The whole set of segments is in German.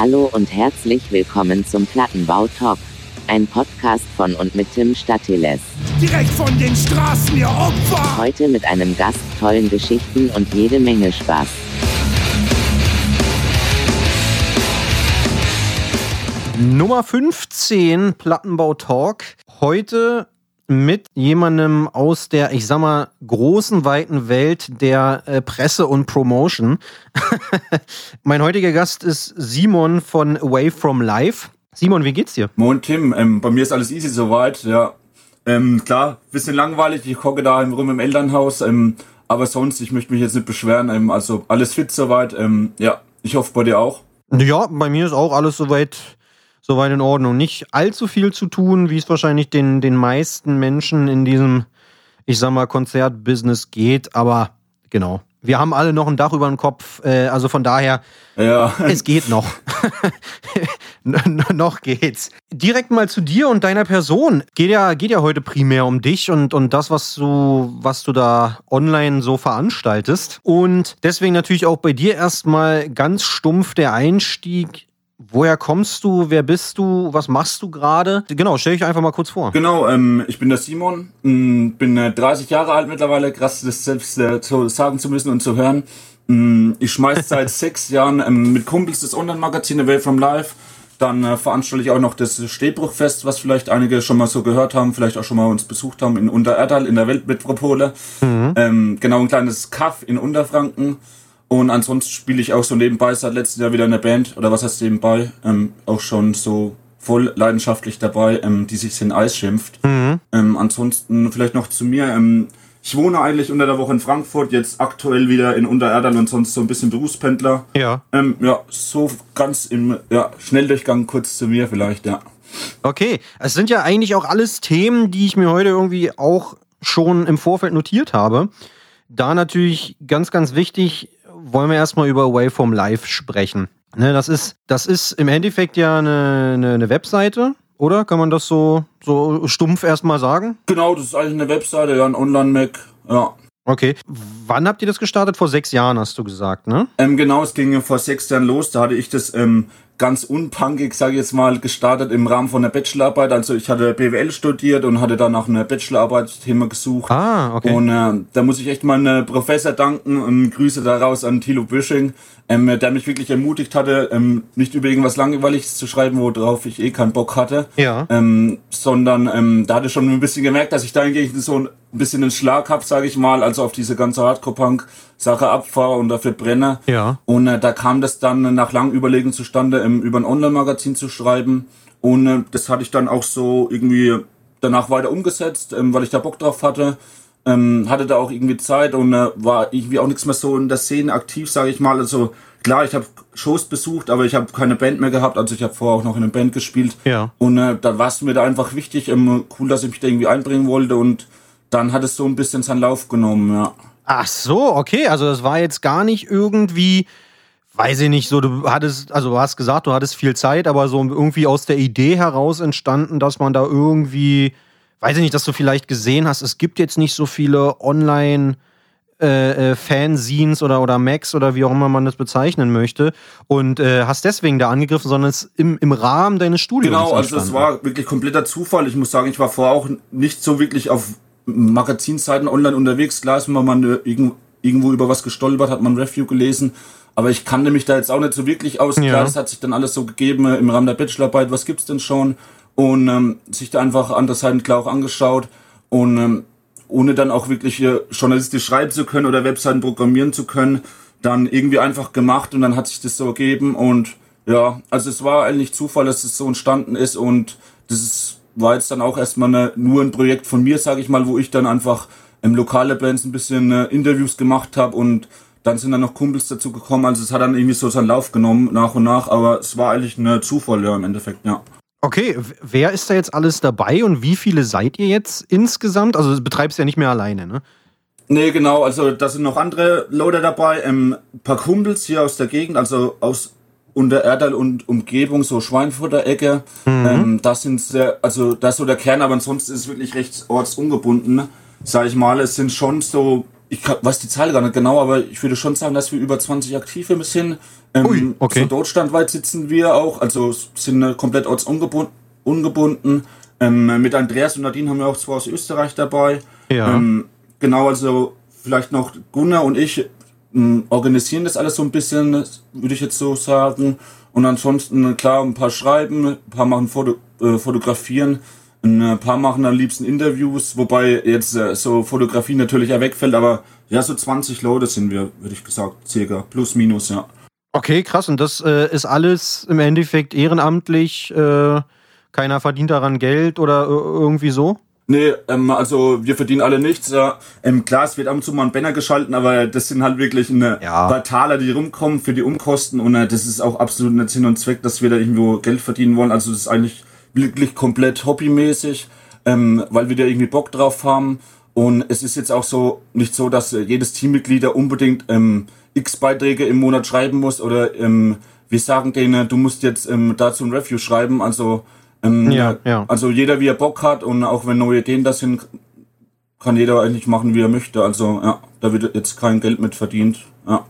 Hallo und herzlich willkommen zum Plattenbau Talk. Ein Podcast von und mit Tim Statiles. Direkt von den Straßen, ihr Opfer! Heute mit einem Gast, tollen Geschichten und jede Menge Spaß. Nummer 15 Plattenbau Talk. Heute mit jemandem aus der, ich sag mal, großen, weiten Welt der äh, Presse und Promotion. mein heutiger Gast ist Simon von Away from Life. Simon, wie geht's dir? Moin Tim, ähm, bei mir ist alles easy soweit, ja. Ähm, klar, bisschen langweilig, ich hocke da rum im Elternhaus, ähm, aber sonst, ich möchte mich jetzt nicht beschweren, ähm, also alles fit soweit, ähm, ja, ich hoffe bei dir auch. Ja, bei mir ist auch alles soweit soweit in Ordnung. Nicht allzu viel zu tun, wie es wahrscheinlich den, den meisten Menschen in diesem, ich sag mal, Konzertbusiness geht, aber genau. Wir haben alle noch ein Dach über dem Kopf, äh, also von daher, ja. es geht noch. noch geht's. Direkt mal zu dir und deiner Person. Geht ja, geht ja heute primär um dich und, und das, was du, was du da online so veranstaltest. Und deswegen natürlich auch bei dir erstmal ganz stumpf der Einstieg Woher kommst du? Wer bist du? Was machst du gerade? Genau, stell dich einfach mal kurz vor. Genau, ähm, ich bin der Simon, ähm, bin äh, 30 Jahre alt mittlerweile, krass das selbst äh, zu sagen zu müssen und zu hören. Ähm, ich schmeiß seit sechs Jahren ähm, mit Kumpels das Online-Magazin Away from Life. Dann äh, veranstalte ich auch noch das Stehbruchfest, was vielleicht einige schon mal so gehört haben, vielleicht auch schon mal uns besucht haben in Untererdal in der Weltmetropole. Mhm. Ähm, genau, ein kleines Kaff in Unterfranken. Und ansonsten spiele ich auch so nebenbei seit letztem Jahr wieder in der Band, oder was heißt nebenbei, ähm, auch schon so voll leidenschaftlich dabei, ähm, die sich in Eis schimpft. Mhm. Ähm, ansonsten vielleicht noch zu mir. Ähm, ich wohne eigentlich unter der Woche in Frankfurt, jetzt aktuell wieder in Untererdal und sonst so ein bisschen Berufspendler. Ja. Ähm, ja, so ganz im ja, Schnelldurchgang kurz zu mir vielleicht, ja. Okay, es sind ja eigentlich auch alles Themen, die ich mir heute irgendwie auch schon im Vorfeld notiert habe. Da natürlich ganz, ganz wichtig, wollen wir erstmal über Away from Life sprechen. Ne, das, ist, das ist im Endeffekt ja eine, eine, eine Webseite, oder? Kann man das so, so stumpf erstmal sagen? Genau, das ist eigentlich eine Webseite, ja, ein Online-Mac, ja. Okay. Wann habt ihr das gestartet? Vor sechs Jahren, hast du gesagt, ne? Ähm, genau, es ging vor sechs Jahren los. Da hatte ich das ähm, ganz unpunkig, sage ich jetzt mal, gestartet im Rahmen von der Bachelorarbeit. Also ich hatte BWL studiert und hatte dann nach einer Bachelorarbeit-Thema gesucht. Ah, okay. Und äh, da muss ich echt mal einen Professor danken und Grüße daraus an Thilo Büsching, ähm, der mich wirklich ermutigt hatte, ähm, nicht über irgendwas Langweiliges zu schreiben, worauf ich eh keinen Bock hatte. Ja. Ähm, sondern ähm, da hatte ich schon ein bisschen gemerkt, dass ich da eigentlich so ein bisschen einen Schlag hab, sage ich mal, also auf diese ganze Hardcore-Punk-Sache abfahre und dafür brenne. Ja. Und äh, da kam das dann nach langem Überlegen zustande, ähm, über ein Online-Magazin zu schreiben. Und äh, das hatte ich dann auch so irgendwie danach weiter umgesetzt, ähm, weil ich da Bock drauf hatte. Ähm, hatte da auch irgendwie Zeit und äh, war irgendwie auch nichts mehr so in der Szene aktiv, sage ich mal. Also klar, ich habe Shows besucht, aber ich habe keine Band mehr gehabt. Also ich habe vorher auch noch in einer Band gespielt. Ja. Und äh, da war es mir da einfach wichtig, ähm, cool, dass ich mich da irgendwie einbringen wollte und dann hat es so ein bisschen seinen Lauf genommen, ja. Ach so, okay. Also das war jetzt gar nicht irgendwie, weiß ich nicht, so du hattest, also du hast gesagt, du hattest viel Zeit, aber so irgendwie aus der Idee heraus entstanden, dass man da irgendwie, weiß ich nicht, dass du vielleicht gesehen hast, es gibt jetzt nicht so viele Online- äh, äh, Fanzines oder, oder Macs oder wie auch immer man das bezeichnen möchte und äh, hast deswegen da angegriffen, sondern es im, im Rahmen deines Studiums. Genau, also es war wirklich kompletter Zufall. Ich muss sagen, ich war vorher auch nicht so wirklich auf Magazinseiten online unterwegs. Klar ist man mal irgendwo über was gestolpert, hat man ein Review gelesen. Aber ich kannte mich da jetzt auch nicht so wirklich aus. Ja. Klar, das hat sich dann alles so gegeben äh, im Rahmen der Bachelorarbeit. Was gibt's denn schon? Und ähm, sich da einfach andere Seiten klar auch angeschaut. Und ähm, ohne dann auch wirklich äh, journalistisch schreiben zu können oder Webseiten programmieren zu können, dann irgendwie einfach gemacht und dann hat sich das so ergeben. Und ja, also es war eigentlich Zufall, dass es so entstanden ist. Und das ist war jetzt dann auch erstmal eine, nur ein Projekt von mir, sage ich mal, wo ich dann einfach im lokale Bands ein bisschen äh, Interviews gemacht habe und dann sind dann noch Kumpels dazu gekommen. Also es hat dann irgendwie so seinen Lauf genommen nach und nach, aber es war eigentlich eine Zufall ja, im Endeffekt, ja. Okay, wer ist da jetzt alles dabei und wie viele seid ihr jetzt insgesamt? Also du betreibst ja nicht mehr alleine, ne? Nee, genau, also da sind noch andere Loader dabei, ähm, ein paar Kumpels hier aus der Gegend, also aus unter Erdal und Umgebung, so Schweinfurter Ecke. Mhm. Ähm, das sind sehr, also das ist so der Kern, aber ansonsten ist es wirklich recht ortsungebunden, sag ich mal. Es sind schon so ich weiß die Zahl gar nicht genau, aber ich würde schon sagen, dass wir über 20 Aktive bis hin. Ähm, Ui, okay. So deutschlandweit sitzen wir auch, also sind äh, komplett ortsungebunden. Ungebunden. Ähm, mit Andreas und Nadine haben wir auch zwei aus Österreich dabei. Ja. Ähm, genau, also vielleicht noch Gunnar und ich ähm, organisieren das alles so ein bisschen, würde ich jetzt so sagen. Und ansonsten, klar, ein paar schreiben, ein paar machen Foto, äh, fotografieren ein paar machen am liebsten Interviews, wobei jetzt äh, so Fotografie natürlich ja wegfällt, aber ja, so 20 Leute sind wir, würde ich gesagt, circa. Plus, minus, ja. Okay, krass. Und das äh, ist alles im Endeffekt ehrenamtlich. Äh, keiner verdient daran Geld oder irgendwie so? Nee, ähm, also wir verdienen alle nichts. Ja. Ähm, klar, es wird ab und zu mal ein Banner geschalten, aber das sind halt wirklich eine ja. paar Taler, die rumkommen für die Umkosten und äh, das ist auch absolut nicht Sinn und Zweck, dass wir da irgendwo Geld verdienen wollen. Also das ist eigentlich wirklich komplett hobbymäßig, ähm, weil wir da irgendwie Bock drauf haben. Und es ist jetzt auch so nicht so, dass jedes Teammitglied unbedingt ähm, x Beiträge im Monat schreiben muss oder ähm, wir sagen denen, du musst jetzt ähm, dazu ein Review schreiben. Also ähm, ja, ja. also jeder wie er Bock hat und auch wenn neue Ideen da sind, kann jeder eigentlich machen, wie er möchte. Also ja, da wird jetzt kein Geld mit verdient. Ja.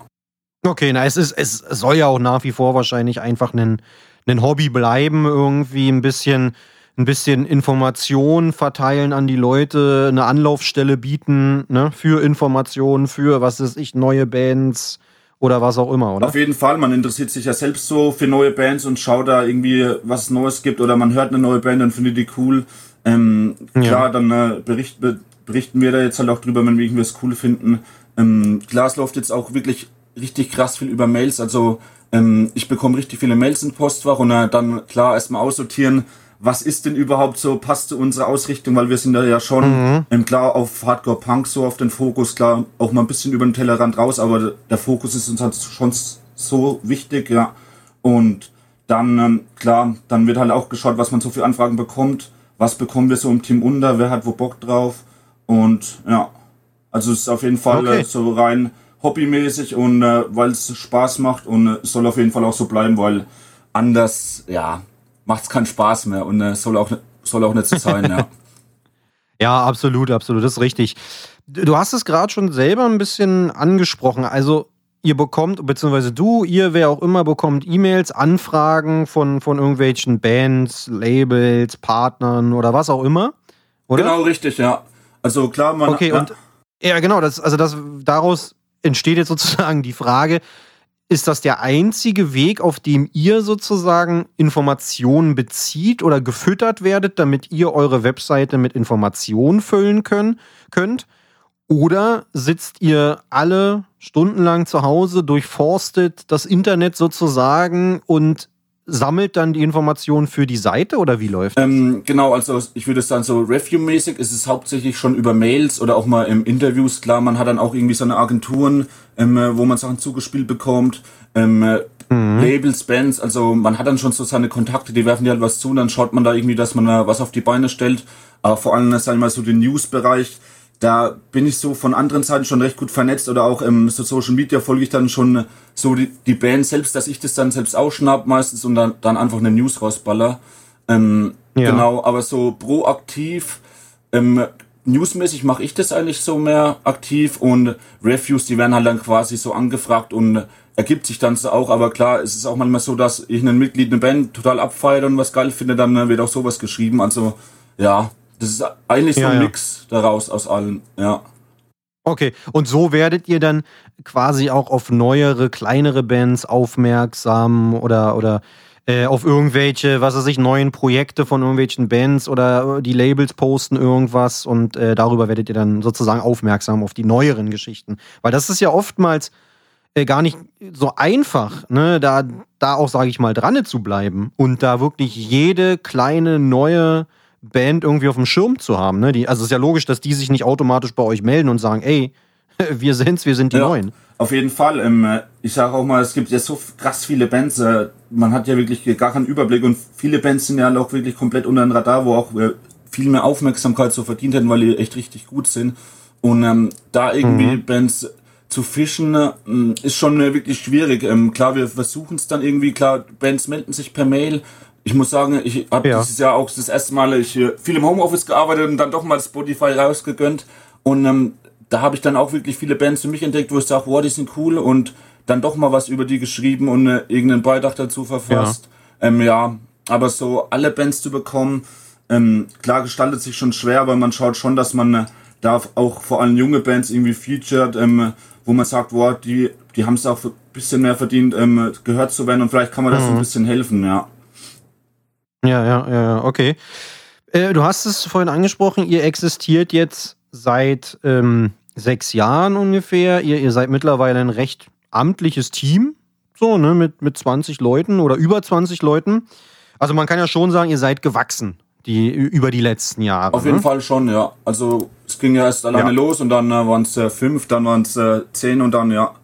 Okay, na es ist es soll ja auch nach wie vor wahrscheinlich einfach ein ein Hobby bleiben, irgendwie ein bisschen, ein bisschen Information verteilen an die Leute, eine Anlaufstelle bieten, ne, für Informationen, für, was ist ich, neue Bands oder was auch immer, oder? Auf jeden Fall, man interessiert sich ja selbst so für neue Bands und schaut da irgendwie, was es Neues gibt oder man hört eine neue Band und findet die cool. Ähm, klar, ja. dann äh, bericht, berichten wir da jetzt halt auch drüber, wenn wir irgendwas cool finden. Ähm, klar, es läuft jetzt auch wirklich richtig krass viel über Mails, also ähm, ich bekomme richtig viele Mails im Postfach und äh, dann klar erstmal aussortieren, was ist denn überhaupt so, passt zu unserer Ausrichtung, weil wir sind da ja schon mhm. ähm, klar auf Hardcore Punk so auf den Fokus, klar auch mal ein bisschen über den Tellerrand raus, aber der Fokus ist uns halt schon so wichtig, ja. Und dann, ähm, klar, dann wird halt auch geschaut, was man so für Anfragen bekommt, was bekommen wir so im Team unter, wer hat wo Bock drauf und ja, also es ist auf jeden Fall okay. äh, so rein hobbymäßig und äh, weil es Spaß macht und äh, soll auf jeden Fall auch so bleiben, weil anders, ja, macht es keinen Spaß mehr und äh, soll, auch, soll auch nicht so sein, ja. Ja, absolut, absolut, das ist richtig. Du hast es gerade schon selber ein bisschen angesprochen. Also, ihr bekommt, beziehungsweise du, ihr, wer auch immer, bekommt E-Mails, Anfragen von, von irgendwelchen Bands, Labels, Partnern oder was auch immer. Oder? Genau, richtig, ja. Also klar, man. Okay, ja. und ja, genau, das, also das daraus entsteht jetzt sozusagen die Frage, ist das der einzige Weg, auf dem ihr sozusagen Informationen bezieht oder gefüttert werdet, damit ihr eure Webseite mit Informationen füllen können, könnt? Oder sitzt ihr alle stundenlang zu Hause, durchforstet das Internet sozusagen und sammelt dann die Informationen für die Seite oder wie läuft das? Ähm, genau, also ich würde sagen, so Review-mäßig ist es hauptsächlich schon über Mails oder auch mal im Interviews. Klar, man hat dann auch irgendwie so eine Agenturen, ähm, wo man Sachen zugespielt bekommt. Ähm, mhm. Labels, Bands, also man hat dann schon so seine Kontakte, die werfen dir halt was zu und dann schaut man da irgendwie, dass man da was auf die Beine stellt. Aber vor allem, sagen wir mal, so den News-Bereich, da bin ich so von anderen Seiten schon recht gut vernetzt oder auch im so Social Media folge ich dann schon so die, die Band selbst, dass ich das dann selbst ausschnapp meistens und dann, dann einfach eine News rausballer. Ähm, ja. Genau, aber so proaktiv, ähm, newsmäßig mache ich das eigentlich so mehr aktiv und Reviews, die werden halt dann quasi so angefragt und ergibt sich dann so auch, aber klar, es ist auch manchmal so, dass ich einen Mitglied, eine Band total abfeiere und was geil finde, dann wird auch sowas geschrieben, also ja, das ist eigentlich so ein ja. Mix daraus aus allem, ja. Okay, und so werdet ihr dann quasi auch auf neuere, kleinere Bands aufmerksam oder, oder äh, auf irgendwelche, was weiß ich, neuen Projekte von irgendwelchen Bands oder die Labels posten irgendwas und äh, darüber werdet ihr dann sozusagen aufmerksam auf die neueren Geschichten. Weil das ist ja oftmals äh, gar nicht so einfach, ne, da, da auch, sage ich mal, dran zu bleiben und da wirklich jede kleine neue Band irgendwie auf dem Schirm zu haben. Ne? Die, also es ist ja logisch, dass die sich nicht automatisch bei euch melden und sagen, ey, wir sind's, wir sind die ja, Neuen. Auf jeden Fall. Ähm, ich sage auch mal, es gibt ja so krass viele Bands. Äh, man hat ja wirklich gar keinen Überblick und viele Bands sind ja auch wirklich komplett unter dem Radar, wo auch äh, viel mehr Aufmerksamkeit so verdient hätten, weil die echt richtig gut sind. Und ähm, da irgendwie mhm. Bands zu fischen, äh, ist schon wirklich schwierig. Ähm, klar, wir versuchen es dann irgendwie, klar, Bands melden sich per Mail, ich muss sagen, ich habe ja. dieses Jahr auch das erste Mal ich, viel im Homeoffice gearbeitet und dann doch mal Spotify rausgegönnt. Und ähm, da habe ich dann auch wirklich viele Bands für mich entdeckt, wo ich sage, wow, die sind cool und dann doch mal was über die geschrieben und äh, irgendeinen Beitrag dazu verfasst. Ja. Ähm, ja, aber so alle Bands zu bekommen, ähm, klar gestaltet sich schon schwer, weil man schaut schon, dass man äh, da auch vor allem junge Bands irgendwie featured, ähm, wo man sagt, wow, die, die haben es auch ein bisschen mehr verdient, ähm, gehört zu werden und vielleicht kann man das mhm. ein bisschen helfen, ja. Ja, ja, ja, okay. Äh, du hast es vorhin angesprochen, ihr existiert jetzt seit ähm, sechs Jahren ungefähr. Ihr, ihr seid mittlerweile ein recht amtliches Team, so, ne, mit, mit 20 Leuten oder über 20 Leuten. Also man kann ja schon sagen, ihr seid gewachsen, die, über die letzten Jahre. Auf jeden ne? Fall schon, ja. Also es ging ja erst alleine ja. los und dann äh, waren es äh, fünf, dann waren es äh, zehn und dann, ja,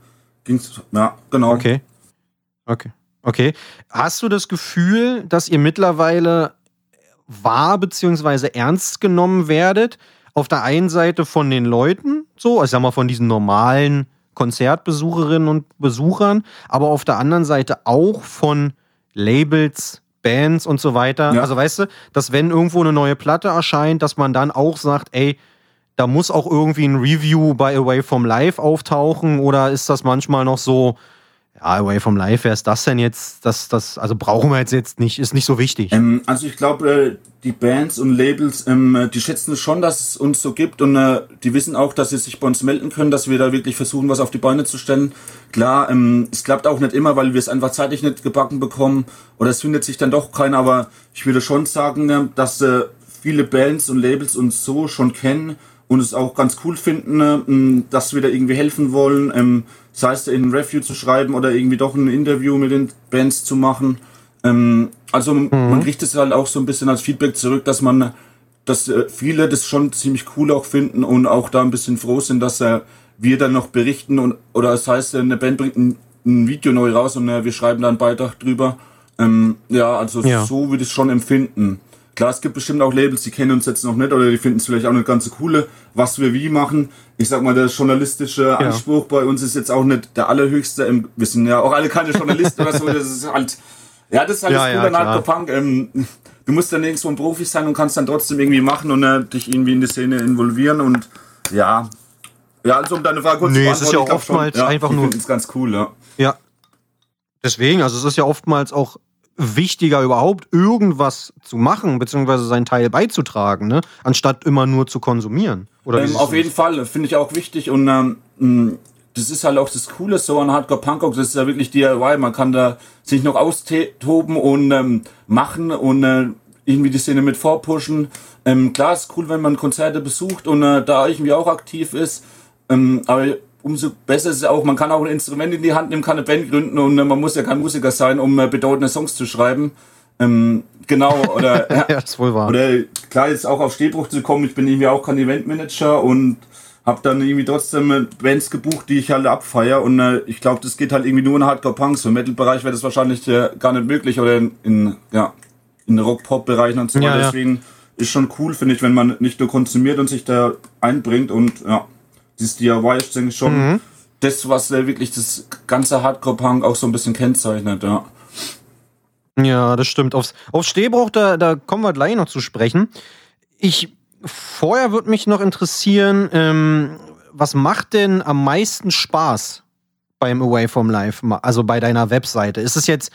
ging es, ja, genau. Okay. Okay. Okay. Hast du das Gefühl, dass ihr mittlerweile wahr bzw. ernst genommen werdet? Auf der einen Seite von den Leuten, so, ich sag mal von diesen normalen Konzertbesucherinnen und Besuchern, aber auf der anderen Seite auch von Labels, Bands und so weiter. Ja. Also weißt du, dass wenn irgendwo eine neue Platte erscheint, dass man dann auch sagt, ey, da muss auch irgendwie ein Review bei Away from Live auftauchen oder ist das manchmal noch so, ja, Away from Life, wer ist das denn jetzt? Das, das, also brauchen wir jetzt, jetzt nicht, ist nicht so wichtig. Ähm, also ich glaube, äh, die Bands und Labels, ähm, die schätzen es schon, dass es uns so gibt und äh, die wissen auch, dass sie sich bei uns melden können, dass wir da wirklich versuchen, was auf die Beine zu stellen. Klar, ähm, es klappt auch nicht immer, weil wir es einfach zeitlich nicht gebacken bekommen oder es findet sich dann doch keiner, aber ich würde schon sagen, äh, dass äh, viele Bands und Labels uns so schon kennen und es auch ganz cool finden, äh, dass wir da irgendwie helfen wollen. Sei es in ein Review zu schreiben oder irgendwie doch ein Interview mit den Bands zu machen. Ähm, also mhm. man kriegt es halt auch so ein bisschen als Feedback zurück, dass man, dass äh, viele das schon ziemlich cool auch finden und auch da ein bisschen froh sind, dass äh, wir dann noch berichten und oder das heißt, eine Band bringt ein, ein Video neu raus und äh, wir schreiben da einen Beitrag drüber. Ähm, ja, also ja. so würde ich es schon empfinden. Klar, es gibt bestimmt auch Labels, die kennen uns jetzt noch nicht oder die finden es vielleicht auch nicht ganz so coole, was wir wie machen. Ich sag mal, der journalistische Anspruch ja. bei uns ist jetzt auch nicht der allerhöchste. Wir sind ja auch alle keine Journalisten oder so. Das ist halt, ja, das ist halt ja, das ja, an Punk. Ähm, du musst dann nirgendwo ein Profi sein und kannst dann trotzdem irgendwie machen und äh, dich irgendwie in die Szene involvieren und ja. Ja, also um deine Frage kurz nee, zu beantworten. es ist ja auch oftmals schon, einfach nur. ist ganz cool, ja. Ja. Deswegen, also es ist ja oftmals auch wichtiger überhaupt, irgendwas zu machen, beziehungsweise seinen Teil beizutragen, ne? anstatt immer nur zu konsumieren. Oder ähm, auf jeden Fall, finde ich auch wichtig und ähm, das ist halt auch das Coole so an Hardcore Punk Rock, das ist ja wirklich DIY, man kann da sich noch austoben und ähm, machen und äh, irgendwie die Szene mit vorpushen. Ähm, klar ist cool, wenn man Konzerte besucht und äh, da irgendwie auch aktiv ist, ähm, aber umso besser ist es auch, man kann auch ein Instrument in die Hand nehmen, kann eine Band gründen und äh, man muss ja kein Musiker sein, um äh, bedeutende Songs zu schreiben. Ähm, genau, oder ja, das ist wohl wahr. Oder klar, jetzt auch auf Stehbruch zu kommen, ich bin irgendwie auch kein Eventmanager und habe dann irgendwie trotzdem äh, Bands gebucht, die ich halt abfeier und äh, ich glaube, das geht halt irgendwie nur in Hardcore-Punks. Im Metal-Bereich wäre das wahrscheinlich äh, gar nicht möglich oder in, in ja, in Rock-Pop-Bereichen und so weiter. Ja, ja. Deswegen ist schon cool, finde ich, wenn man nicht nur konsumiert und sich da einbringt und ja, dieses DIY ist, denke ich, schon mhm. das, was äh, wirklich das ganze Hardcore-Punk auch so ein bisschen kennzeichnet, ja. Ja, das stimmt. Aufs, aufs Stehbruch, da, da kommen wir gleich noch zu sprechen. Ich, vorher würde mich noch interessieren, ähm, was macht denn am meisten Spaß beim Away from Life, also bei deiner Webseite? Ist es jetzt,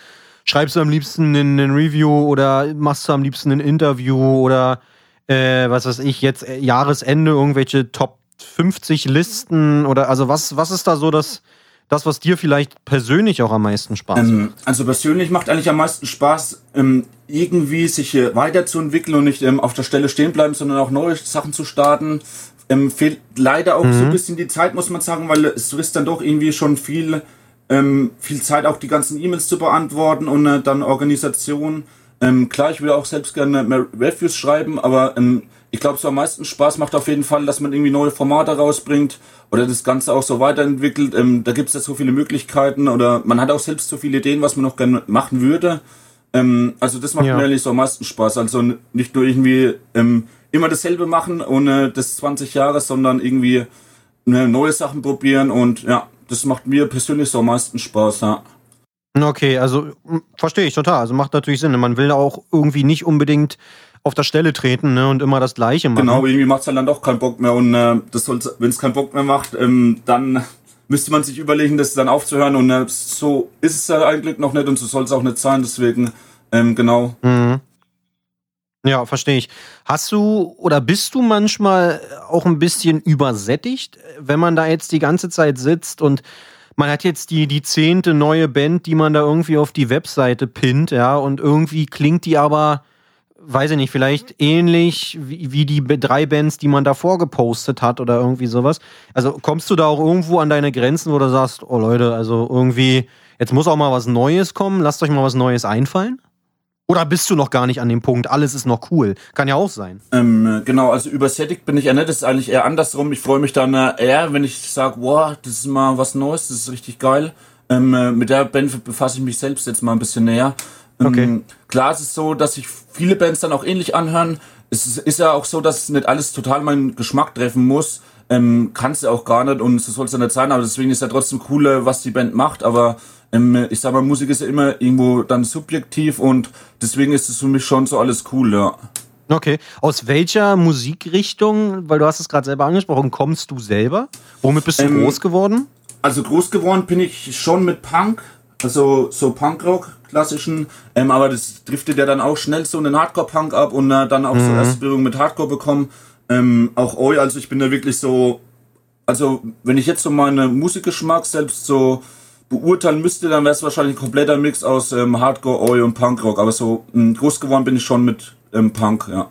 schreibst du am liebsten ein Review oder machst du am liebsten ein Interview oder äh, was weiß ich, jetzt äh, Jahresende irgendwelche Top 50 Listen oder also was, was ist da so das, das, was dir vielleicht persönlich auch am meisten Spaß ähm, macht? also persönlich macht eigentlich am meisten Spaß, ähm, irgendwie sich äh, weiterzuentwickeln und nicht ähm, auf der Stelle stehen bleiben, sondern auch neue Sachen zu starten. Ähm, fehlt leider auch mhm. so ein bisschen die Zeit, muss man sagen, weil es ist dann doch irgendwie schon viel, ähm, viel Zeit, auch die ganzen E-Mails zu beantworten und äh, dann Organisation. Ähm, klar, ich will auch selbst gerne mehr Reviews schreiben, aber ähm, ich glaube, so am meisten Spaß macht auf jeden Fall, dass man irgendwie neue Formate rausbringt oder das Ganze auch so weiterentwickelt. Ähm, da gibt es ja so viele Möglichkeiten oder man hat auch selbst so viele Ideen, was man noch gerne machen würde. Ähm, also das macht ja. mir eigentlich so am meisten Spaß. Also nicht nur irgendwie ähm, immer dasselbe machen ohne das 20 Jahre, sondern irgendwie ne, neue Sachen probieren und ja, das macht mir persönlich so am meisten Spaß, ja. Okay, also verstehe ich total. Also macht natürlich Sinn. Man will auch irgendwie nicht unbedingt auf der Stelle treten ne, und immer das Gleiche machen. Genau, irgendwie macht es dann doch keinen Bock mehr. Und äh, wenn es keinen Bock mehr macht, ähm, dann müsste man sich überlegen, das dann aufzuhören. Und äh, so ist es ja eigentlich noch nicht und so soll es auch nicht sein. Deswegen, ähm, genau. Mhm. Ja, verstehe ich. Hast du oder bist du manchmal auch ein bisschen übersättigt, wenn man da jetzt die ganze Zeit sitzt und man hat jetzt die, die zehnte neue Band, die man da irgendwie auf die Webseite pinnt, ja, und irgendwie klingt die aber weiß ich nicht, vielleicht ähnlich wie, wie die drei Bands, die man davor gepostet hat oder irgendwie sowas. Also kommst du da auch irgendwo an deine Grenzen, wo du sagst, oh Leute, also irgendwie, jetzt muss auch mal was Neues kommen, lasst euch mal was Neues einfallen? Oder bist du noch gar nicht an dem Punkt, alles ist noch cool? Kann ja auch sein. Ähm, genau, also übersättigt bin ich ja nicht, das ist eigentlich eher andersrum. Ich freue mich dann äh, eher, wenn ich sage, wow, das ist mal was Neues, das ist richtig geil. Ähm, äh, mit der Band befasse ich mich selbst jetzt mal ein bisschen näher. Okay. Ähm, klar, es ist so, dass sich viele Bands dann auch ähnlich anhören. Es ist, ist ja auch so, dass nicht alles total meinen Geschmack treffen muss. Ähm, Kann es ja auch gar nicht und so soll es ja nicht sein, aber deswegen ist ja trotzdem cool, was die Band macht. Aber ähm, ich sag mal, Musik ist ja immer irgendwo dann subjektiv und deswegen ist es für mich schon so alles cool, ja. Okay. Aus welcher Musikrichtung, weil du hast es gerade selber angesprochen, kommst du selber? Womit bist du ähm, groß geworden? Also groß geworden bin ich schon mit Punk, also so Punkrock, klassischen, ähm, aber das driftet ja dann auch schnell so einen Hardcore-Punk ab und äh, dann auch mhm. so erste Berührung mit Hardcore bekommen. Ähm, auch Oi, also ich bin da wirklich so, also wenn ich jetzt so meinen Musikgeschmack selbst so beurteilen müsste, dann wäre es wahrscheinlich ein kompletter Mix aus ähm, Hardcore, Oi und Punkrock. Aber so ähm, groß geworden bin ich schon mit ähm, Punk, ja.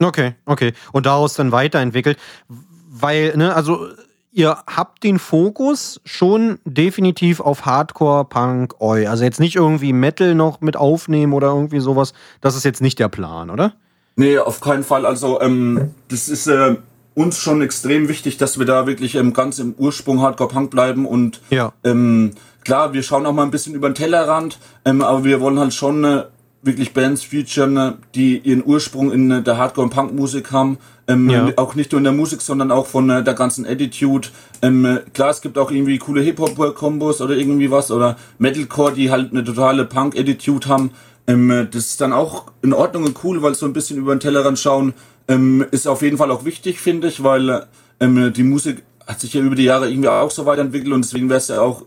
Okay, okay. Und daraus dann weiterentwickelt. Weil, ne, also ihr habt den Fokus schon definitiv auf Hardcore, Punk, Oi. Also jetzt nicht irgendwie Metal noch mit aufnehmen oder irgendwie sowas. Das ist jetzt nicht der Plan, oder? Nee, auf keinen Fall. Also ähm, das ist äh, uns schon extrem wichtig, dass wir da wirklich ähm, ganz im Ursprung Hardcore Punk bleiben und ja. ähm, klar, wir schauen auch mal ein bisschen über den Tellerrand, ähm, aber wir wollen halt schon äh, wirklich Bands featuren, die ihren Ursprung in äh, der Hardcore- und Punk-Musik haben. Ähm, ja. Auch nicht nur in der Musik, sondern auch von äh, der ganzen Attitude. Ähm, äh, klar, es gibt auch irgendwie coole Hip-Hop-Kombos oder irgendwie was oder Metalcore, die halt eine totale Punk-Attitude haben. Ähm, äh, das ist dann auch in Ordnung und cool, weil so ein bisschen über den Tellerrand schauen ähm, ist auf jeden Fall auch wichtig, finde ich, weil ähm, die Musik hat sich ja über die Jahre irgendwie auch so weiterentwickelt und deswegen wäre es ja auch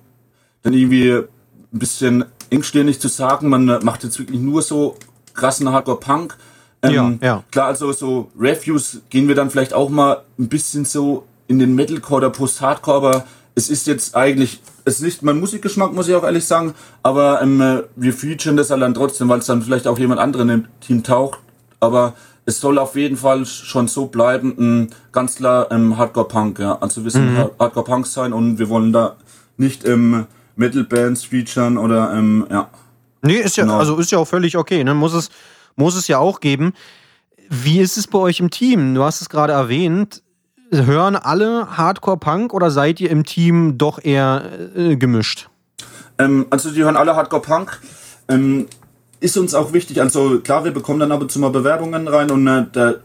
dann irgendwie ein bisschen engstirnig zu sagen, man macht jetzt wirklich nur so krassen Hardcore-Punk. Ähm, ja, ja. Klar, also so Reviews gehen wir dann vielleicht auch mal ein bisschen so in den Metalcore oder Post-Hardcore, aber es ist jetzt eigentlich, es ist nicht mein Musikgeschmack, muss ich auch ehrlich sagen, aber ähm, wir featuren das halt dann trotzdem, weil es dann vielleicht auch jemand anderen im Team taucht, aber es soll auf jeden Fall schon so bleiben, ähm, ganz klar ähm, Hardcore-Punk, ja, also wir sind mhm. Hardcore-Punk sein und wir wollen da nicht ähm, Metal-Bands featuren oder ähm, ja. Nee, ist ja, genau. also ist ja auch völlig okay, ne? Muss es, muss es ja auch geben. Wie ist es bei euch im Team? Du hast es gerade erwähnt. Hören alle Hardcore-Punk oder seid ihr im Team doch eher äh, gemischt? Ähm, also die hören alle Hardcore-Punk. Ähm, ist uns auch wichtig. Also klar, wir bekommen dann ab und zu mal Bewerbungen rein und äh, da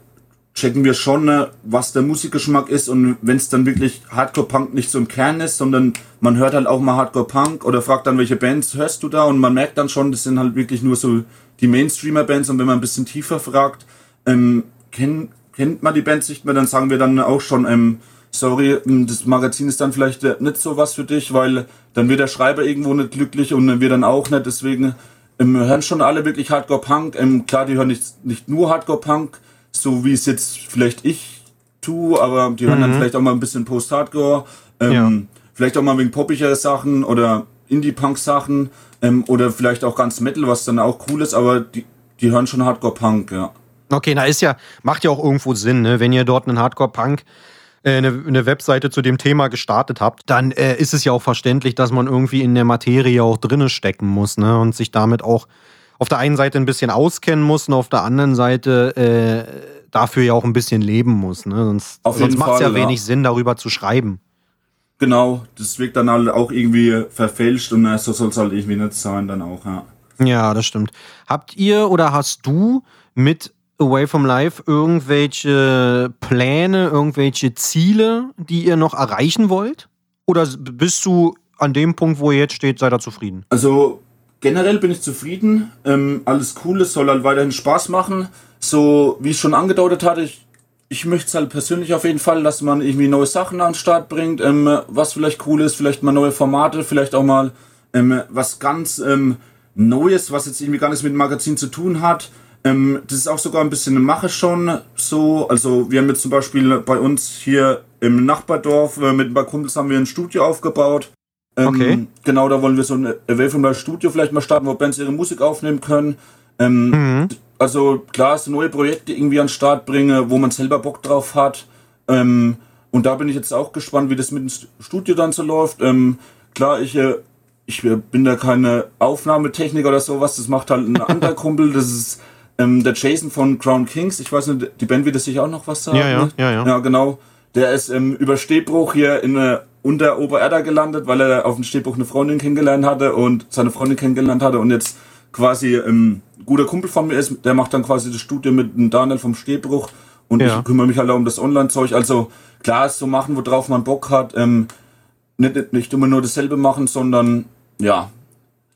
checken wir schon, äh, was der Musikgeschmack ist und wenn es dann wirklich Hardcore-Punk nicht so im Kern ist, sondern man hört halt auch mal Hardcore-Punk oder fragt dann, welche Bands hörst du da und man merkt dann schon, das sind halt wirklich nur so die Mainstreamer-Bands und wenn man ein bisschen tiefer fragt, ähm, kennt, kennt man die Bands nicht mehr, dann sagen wir dann auch schon, ähm, sorry, ähm, das Magazin ist dann vielleicht äh, nicht so was für dich, weil dann wird der Schreiber irgendwo nicht glücklich und wir dann auch nicht, deswegen ähm, hören schon alle wirklich Hardcore-Punk, ähm, klar, die hören nicht, nicht nur Hardcore-Punk, so wie es jetzt vielleicht ich tue, aber die hören mhm. dann vielleicht auch mal ein bisschen Post-Hardcore, ähm, ja. vielleicht auch mal wegen poppigere Sachen oder Indie-Punk-Sachen ähm, oder vielleicht auch ganz Metal, was dann auch cool ist, aber die, die hören schon Hardcore-Punk, ja. Okay, na ist ja, macht ja auch irgendwo Sinn, ne? wenn ihr dort einen Hardcore-Punk äh, eine, eine Webseite zu dem Thema gestartet habt, dann äh, ist es ja auch verständlich, dass man irgendwie in der Materie auch drinne stecken muss ne? und sich damit auch auf der einen Seite ein bisschen auskennen muss und auf der anderen Seite äh, dafür ja auch ein bisschen leben muss. Ne? Sonst, sonst macht es ja, ja wenig Sinn, darüber zu schreiben. Genau, das wirkt dann halt auch irgendwie verfälscht und so soll es halt irgendwie nicht sein, dann auch, ja. Ja, das stimmt. Habt ihr oder hast du mit Away from Life irgendwelche Pläne, irgendwelche Ziele, die ihr noch erreichen wollt? Oder bist du an dem Punkt, wo ihr jetzt steht, seid ihr zufrieden? Also generell bin ich zufrieden. Ähm, alles cool, es soll halt weiterhin Spaß machen. so, wie ich schon angedeutet hatte, ich, ich möchte es halt persönlich auf jeden Fall, dass man irgendwie neue Sachen an den Start bringt, ähm, was vielleicht cool ist, vielleicht mal neue Formate, vielleicht auch mal ähm, was ganz ähm, Neues, was jetzt irgendwie gar nichts mit dem Magazin zu tun hat. Ähm, das ist auch sogar ein bisschen eine Mache schon so. Also wir haben jetzt zum Beispiel bei uns hier im Nachbardorf äh, mit ein paar Kumpels haben wir ein Studio aufgebaut. Ähm, Okay. Genau, da wollen wir so ein Away from Life Studio vielleicht mal starten, wo Bands ihre Musik aufnehmen können. Ähm, Mhm. Also klar, so neue Projekte irgendwie an den Start bringe, wo man selber Bock drauf hat. Ähm, und da bin ich jetzt auch gespannt, wie das mit dem Studio dann so läuft. Ähm, klar, ich, äh, ich bin da keine Aufnahmetechniker oder sowas. Das macht halt ein anderer Kumpel. Das ist ähm, der Jason von Crown Kings. Ich weiß nicht, die Band wird es sicher auch noch was sagen. Ja, ja, ne? ja, ja. Ja, genau. Der ist ähm, über Stehbruch hier in äh, unter Obererda gelandet, weil er auf dem Stehbruch eine Freundin kennengelernt hatte und seine Freundin kennengelernt hatte und jetzt quasi ähm, ein guter Kumpel von mir ist. Der macht dann quasi das Studio mit dem Daniel vom Stehbruch und Ja. ich kümmere mich halt auch um das Online-Zeug. Also klar, ist so machen, worauf man Bock hat. Ähm, nicht, nicht immer nur dasselbe machen, sondern ja,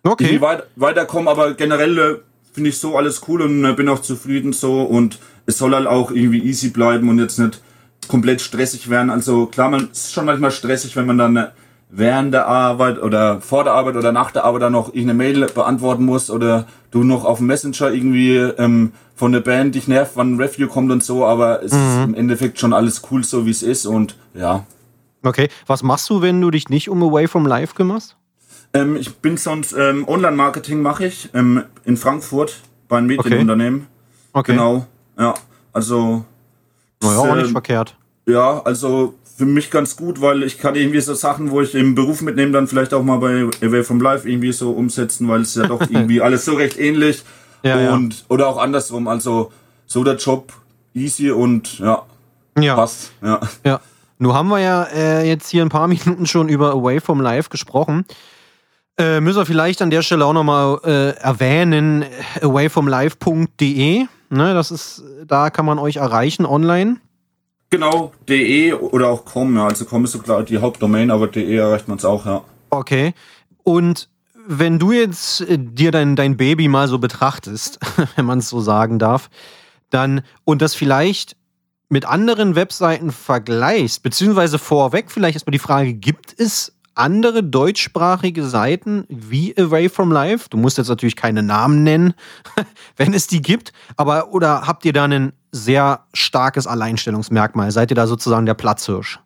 Okay. weit, weiterkommen, aber generell äh, finde ich so alles cool und äh, bin auch zufrieden so und es soll halt auch irgendwie easy bleiben und jetzt nicht komplett stressig werden. Also klar, man ist schon manchmal stressig, wenn man dann äh, während der Arbeit oder vor der Arbeit oder nach der Arbeit dann noch irgendeine Mail beantworten muss oder du noch auf dem Messenger irgendwie ähm, von der Band dich nervt, wann ein Review kommt und so, aber es ist im Endeffekt schon alles cool so wie es ist und ja. Okay. Was machst du, wenn du dich nicht um Away from Life kümmerst? Ähm, ich bin sonst ähm, Online-Marketing mache ich ähm, in Frankfurt bei einem Medienunternehmen. Okay. Genau, ja. Also, Naja, auch nicht ähm, verkehrt. ja, also für mich ganz gut, weil ich kann irgendwie so Sachen, wo ich im Beruf mitnehme, dann vielleicht auch mal bei Away from Life irgendwie so umsetzen, weil es ja doch irgendwie alles so recht ähnlich Ja, ja. und oder auch andersrum. Also so der Job easy und ja, Ja. passt. Ja. Ja. Nun haben wir ja äh, jetzt hier ein paar Minuten schon über Away from Life gesprochen. Äh, müssen wir vielleicht an der Stelle auch nochmal äh, erwähnen, awayfromlife.de. Ne, das ist, da kann man euch erreichen online. Genau, de oder auch com, ja. Also com ist so klar die Hauptdomain, aber de erreicht man es auch, ja. Okay. Und wenn du jetzt äh, dir dein, dein Baby mal so betrachtest, wenn man es so sagen darf, dann und das vielleicht mit anderen Webseiten vergleichst, beziehungsweise vorweg vielleicht erstmal die Frage, gibt es andere deutschsprachige Seiten wie Away from Life? Du musst jetzt natürlich keine Namen nennen, wenn es die gibt, aber oder habt ihr da ein sehr starkes Alleinstellungsmerkmal? Seid ihr da sozusagen der Platzhirsch?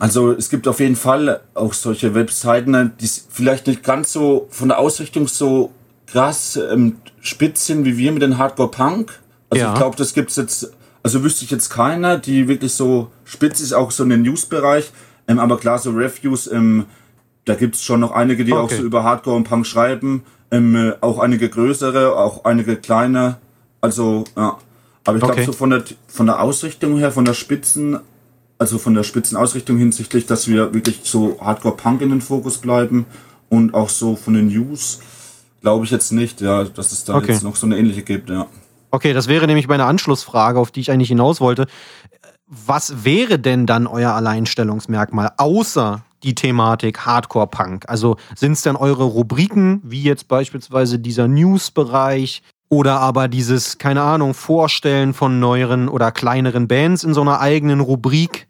Also es gibt auf jeden Fall auch solche Webseiten, die s- vielleicht nicht ganz so von der Ausrichtung so krass ähm, spitz sind wie wir mit den Hardcore Punk. Also Ja. ich glaube, das gibt's jetzt, also wüsste ich jetzt keiner, die wirklich so spitz ist, auch so in den News-Bereich. Ähm, aber klar, so Reviews, ähm, da gibt's schon noch einige, die auch Okay. so über Hardcore und Punk schreiben. Ähm, äh, auch einige größere, auch einige kleine. Also, ja. Aber ich glaube, Okay. so von der, von der Ausrichtung her, von der Spitzen, also von der Spitzenausrichtung hinsichtlich, dass wir wirklich so Hardcore-Punk in den Fokus bleiben und auch so von den News, glaube ich jetzt nicht, ja, dass es da Okay. jetzt noch so eine ähnliche gibt, ja. Okay, das wäre nämlich meine Anschlussfrage, auf die ich eigentlich hinaus wollte. Was wäre denn dann euer Alleinstellungsmerkmal, außer die Thematik Hardcore-Punk? Also sind es dann eure Rubriken, wie jetzt beispielsweise dieser News-Bereich oder aber dieses, keine Ahnung, Vorstellen von neueren oder kleineren Bands in so einer eigenen Rubrik?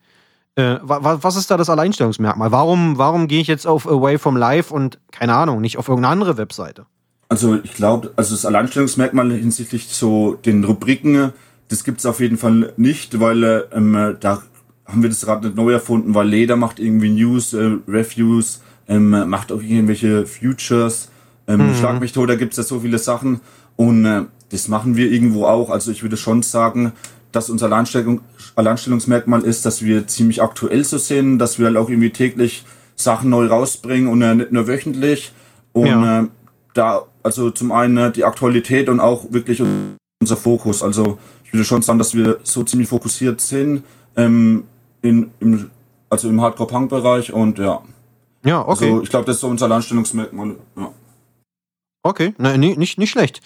Äh, wa wa- was ist da das Alleinstellungsmerkmal? Warum, warum gehe ich jetzt auf Away from Life und, keine Ahnung, nicht auf irgendeine andere Webseite? Also ich glaube, also das Alleinstellungsmerkmal hinsichtlich so den Rubriken, das gibt's auf jeden Fall nicht, weil äh, ähm, da haben wir das Rad nicht neu erfunden, weil Leder macht irgendwie News, äh, Reviews, ähm, macht auch irgendwelche Futures, ähm, Schlag mich tot, da gibt's ja so viele Sachen und äh, das machen wir irgendwo auch. Also ich würde schon sagen, dass unser Alleinstellung, Alleinstellungsmerkmal ist, dass wir ziemlich aktuell so sind, dass wir halt auch irgendwie täglich Sachen neu rausbringen und äh, nicht nur wöchentlich. Und Ja. äh, da, also zum einen äh, die Aktualität und auch wirklich unser Fokus. Also ich würde schon sagen, dass wir so ziemlich fokussiert sind ähm, in, im, also im Hardcore-Punk-Bereich und ja. Ja, okay. Also ich glaube, das ist so unser Alleinstellungsmerkmal. Ja. Okay, nee, nicht, nicht schlecht.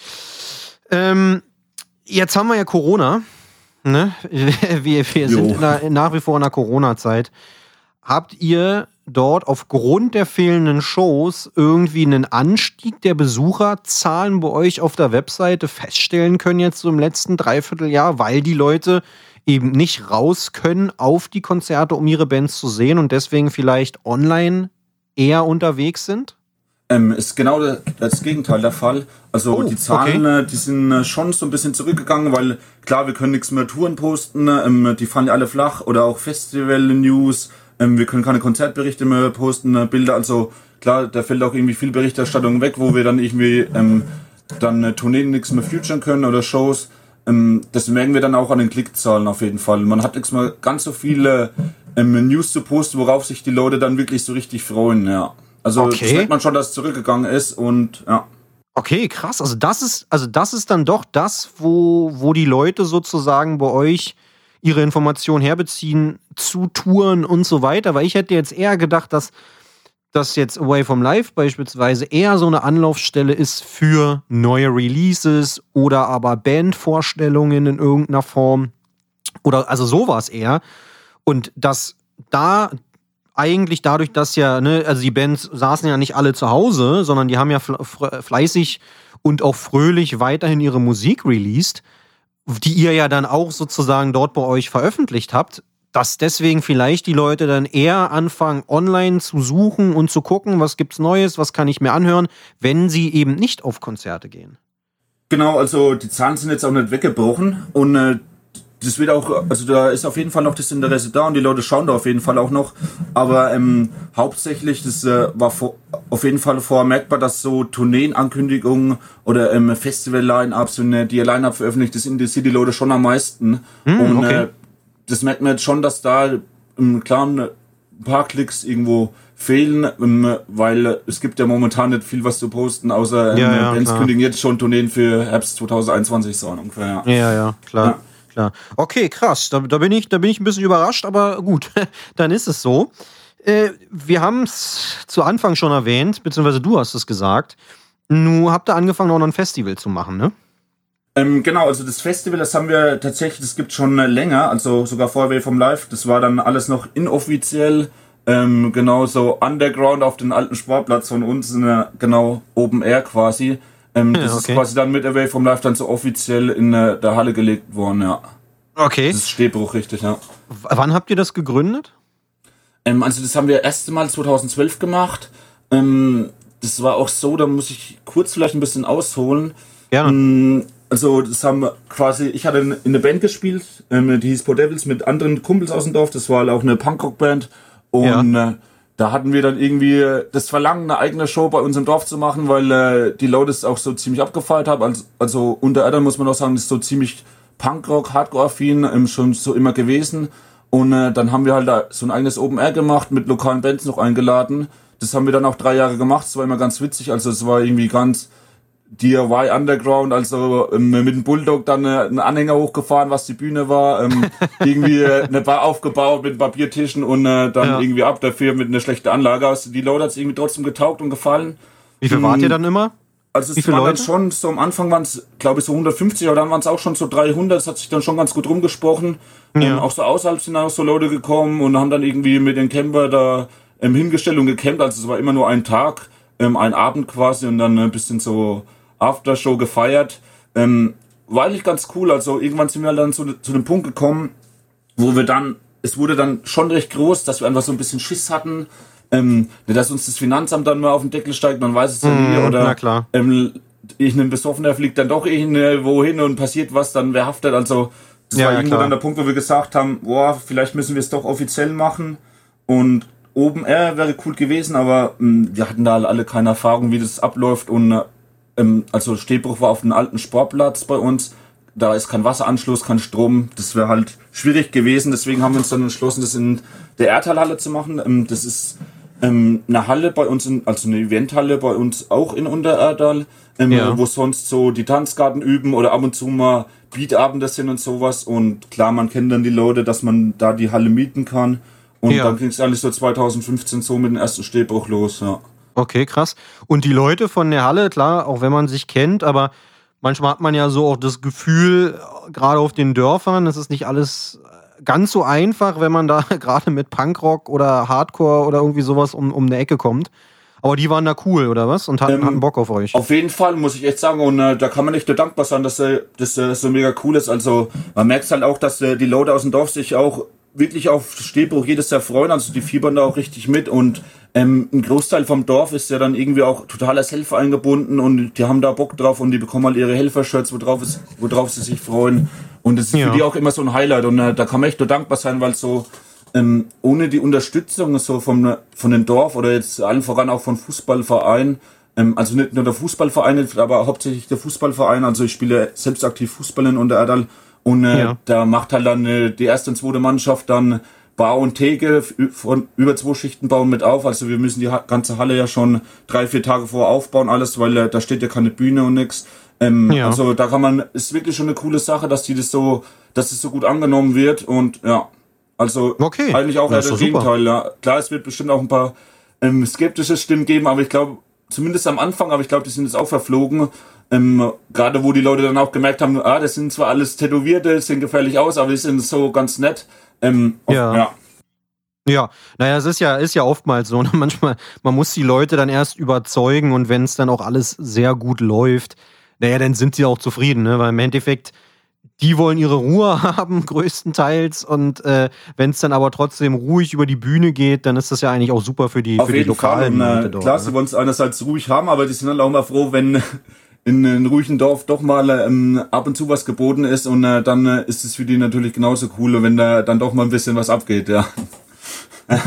Ähm, jetzt haben wir ja Corona. Ne? Wir, wir sind in der, nach wie vor in der Corona-Zeit. Habt ihr dort aufgrund der fehlenden Shows irgendwie einen Anstieg der Besucherzahlen bei euch auf der Webseite feststellen können jetzt so im letzten Dreivierteljahr, weil die Leute eben nicht raus können auf die Konzerte, um ihre Bands zu sehen und deswegen vielleicht online eher unterwegs sind? Ähm, ist genau das Gegenteil der Fall. Also Oh, die Zahlen, okay. äh, die sind äh, schon so ein bisschen zurückgegangen, weil klar, wir können nichts mehr Touren posten, ähm, die fallen ja alle flach oder auch Festival-News, ähm, wir können keine Konzertberichte mehr posten, äh, Bilder, also klar, da fällt auch irgendwie viel Berichterstattung weg, wo wir dann irgendwie ähm, dann äh, Tourneen nichts mehr futuren können oder Shows. Ähm, das merken wir dann auch an den Klickzahlen auf jeden Fall. Man hat nichts mehr ganz so viele ähm, News zu posten, worauf sich die Leute dann wirklich so richtig freuen, ja. Also Okay. das merkt man schon, dass es zurückgegangen ist und ja. Okay, krass. Also das ist, also das ist dann doch das, wo, wo die Leute sozusagen bei euch ihre Informationen herbeziehen zu Touren und so weiter. Weil ich hätte jetzt eher gedacht, dass das jetzt Away from Life beispielsweise eher so eine Anlaufstelle ist für neue Releases oder aber Bandvorstellungen in irgendeiner Form. Oder also sowas eher. Und dass da eigentlich dadurch, dass ja, ne, also die Bands saßen ja nicht alle zu Hause, sondern die haben ja fle- fle- fleißig und auch fröhlich weiterhin ihre Musik released, die ihr ja dann auch sozusagen dort bei euch veröffentlicht habt, dass deswegen vielleicht die Leute dann eher anfangen, online zu suchen und zu gucken, was gibt's Neues, was kann ich mir anhören, wenn sie eben nicht auf Konzerte gehen. Genau, also die Zahlen sind jetzt auch nicht weggebrochen und äh, das wird auch, also da ist auf jeden Fall noch das Interesse da und die Leute schauen da auf jeden Fall auch noch. Aber ähm, hauptsächlich, das äh, war vor, auf jeden Fall vorher merkbar, dass so Tourneenankündigungen oder ähm, Festival-Line-Ups und äh, die Line-Up veröffentlicht, das interessiert die Leute schon am meisten. und okay. äh, das merkt man jetzt schon, dass da im klaren ein paar Klicks irgendwo fehlen, ähm, weil äh, es gibt ja momentan nicht viel was zu posten, außer ähm, Ja, ja, Bands klar. kündigen jetzt schon Tourneen für Herbst 2021 so ungefähr. Ja. Ja, ja, klar. Ja. Klar. Okay, krass. Da, da, bin ich, da bin ich ein bisschen überrascht, aber gut, dann ist es so. Äh, wir haben es zu Anfang schon erwähnt, beziehungsweise du hast es gesagt. Nu habt ihr angefangen, auch noch ein Festival zu machen, ne? Ähm, genau, also das Festival, das haben wir tatsächlich, das gibt schon äh, länger, also sogar vor Way vom Live. Das war dann alles noch inoffiziell, ähm, genau so underground auf den alten Sportplatz von uns, in der, genau Open Air quasi. Ähm, das okay. ist quasi dann mit Away vom Live dann so offiziell in äh, der Halle gelegt worden, ja. Okay. Das ist Stehbruch, richtig, ja. W- Wann habt ihr das gegründet? Ähm, also das haben wir erste Mal 2012 gemacht. Ähm, das war auch so, da muss ich kurz vielleicht ein bisschen ausholen. Gerne. Mm, Also das haben wir quasi, ich hatte in in einer Band gespielt, ähm, die hieß Po Devils mit anderen Kumpels aus dem Dorf, das war auch eine Punkrock-Band und äh, da hatten wir dann irgendwie das Verlangen, eine eigene Show bei uns im Dorf zu machen, weil äh, die Leute es auch so ziemlich abgefeiert haben. Also, also unter anderem muss man auch sagen, ist so ziemlich Punkrock, Hardcore-affin ähm, schon so immer gewesen. Und äh, dann haben wir halt da so ein eigenes Open Air gemacht, mit lokalen Bands noch eingeladen. Das haben wir dann auch drei Jahre gemacht. Es war immer ganz witzig. Also es war irgendwie ganz DIY Underground, also ähm, mit dem Bulldog dann äh, einen Anhänger hochgefahren, was die Bühne war. Ähm, irgendwie äh, eine Bar aufgebaut mit Papiertischen und äh, dann Ja. irgendwie ab dafür mit einer schlechten Anlage. Also die Leute hat es irgendwie trotzdem getaugt und gefallen. Wie viel wart ihr dann immer? Also es waren dann schon, so am Anfang waren es, glaube ich, so 150, aber dann waren es auch schon so 300. Das hat sich dann schon ganz gut rumgesprochen. Ja. Ähm, auch so außerhalb sind dann auch so Leute gekommen und haben dann irgendwie mit den Camper da ähm, hingestellt und gecampt. Also es war immer nur ein Tag, ähm, ein Abend quasi und dann ein bisschen so Aftershow gefeiert. Ähm, war eigentlich ganz cool. Also irgendwann sind wir dann zu, zu dem Punkt gekommen, wo wir dann, es wurde dann schon recht groß, dass wir einfach so ein bisschen Schiss hatten, ähm, nicht, dass uns das Finanzamt dann mal auf den Deckel steigt, man weiß es ja nie, Mhm, oder na klar. Ähm, irgendein Besoffener fliegt dann doch irgendwo hin und passiert was, dann wer haftet, also das Ja, war ja, irgendwo klar. dann der Punkt, wo wir gesagt haben, boah, vielleicht müssen wir es doch offiziell machen und Open Air wäre cool gewesen, aber ähm, wir hatten da alle keine Erfahrung, wie das abläuft und äh, ähm, also Stehbruch war auf dem alten Sportplatz bei uns. Da ist kein Wasseranschluss, kein Strom. Das wäre halt schwierig gewesen. Deswegen haben wir uns dann entschlossen, das in der Erdtalhalle zu machen. Ähm, das ist ähm, eine Halle bei uns, in, also eine Eventhalle bei uns auch in Untererdal, ähm, Ja. wo sonst so die Tanzgarten üben oder ab und zu mal Beatabende sind und sowas. Und klar, man kennt dann die Leute, dass man da die Halle mieten kann. Und Ja. dann ging es eigentlich so 2015 so mit dem ersten Stehbruch los. Ja. Okay, krass. Und die Leute von der Halle, klar, auch wenn man sich kennt, aber manchmal hat man ja so auch das Gefühl, gerade auf den Dörfern, es ist nicht alles äh, ganz so einfach, wenn man da gerade mit Punkrock oder Hardcore oder irgendwie sowas um, um eine Ecke kommt. Aber die waren da cool, oder was? Und hatten, ähm, hatten Bock auf euch. Auf jeden Fall, muss ich echt sagen. Und äh, da kann man echt nur dankbar sein, dass äh, das äh, so mega cool ist. Also man merkt halt auch, dass äh, die Leute aus dem Dorf sich auch wirklich auf Stehbruch jedes Jahr freuen. Also die fiebern da auch richtig mit. Und ähm, ein Großteil vom Dorf ist ja dann irgendwie auch total als Helfer eingebunden. Und die haben da Bock drauf und die bekommen halt ihre Helfershirts, worauf, es, worauf sie sich freuen. Und das ist ja. für die auch immer so ein Highlight. Und äh, da kann man echt nur dankbar sein, weil so ähm, ohne die Unterstützung so vom, von den Dorf oder jetzt allen voran auch von Fußballvereinen, ähm, also nicht nur der Fußballverein, aber hauptsächlich der Fußballverein, also ich spiele selbst aktiv Fußball in Untererdal und äh, ja. da macht halt dann äh, die erste und zweite Mannschaft dann Bau und Theke von über zwei Schichten bauen mit auf. Also wir müssen die ganze Halle ja schon drei, vier Tage vor aufbauen, alles, weil äh, da steht ja keine Bühne und nix. Ähm, ja. Also da kann man, ist wirklich schon eine coole Sache, dass die das so, dass es so gut angenommen wird und ja. Also okay. eigentlich auch eher das Gegenteil. Ja. Klar, es wird bestimmt auch ein paar ähm, skeptische Stimmen geben, aber ich glaube, zumindest am Anfang, aber ich glaube, die sind jetzt auch verflogen. Ähm, Gerade wo die Leute dann auch gemerkt haben, ah, das sind zwar alles Tätowierte, sehen gefährlich aus, aber die sind so ganz nett. Ähm, ja. ja. Ja, naja, es ist ja, ist ja oftmals so. Ne? Manchmal, man muss die Leute dann erst überzeugen und wenn es dann auch alles sehr gut läuft, naja, dann sind sie auch zufrieden, ne? Weil im Endeffekt, die wollen ihre Ruhe haben, größtenteils. Und äh, wenn es dann aber trotzdem ruhig über die Bühne geht, dann ist das ja eigentlich auch super für die, Auf für die lokalen Fall. Und, äh, Klar, ne? sie wollen es einerseits ruhig haben, aber die sind dann auch mal froh, wenn in einem ruhigen Dorf doch mal ähm, ab und zu was geboten ist und äh, dann äh, ist es für die natürlich genauso cool, wenn da dann doch mal ein bisschen was abgeht, ja.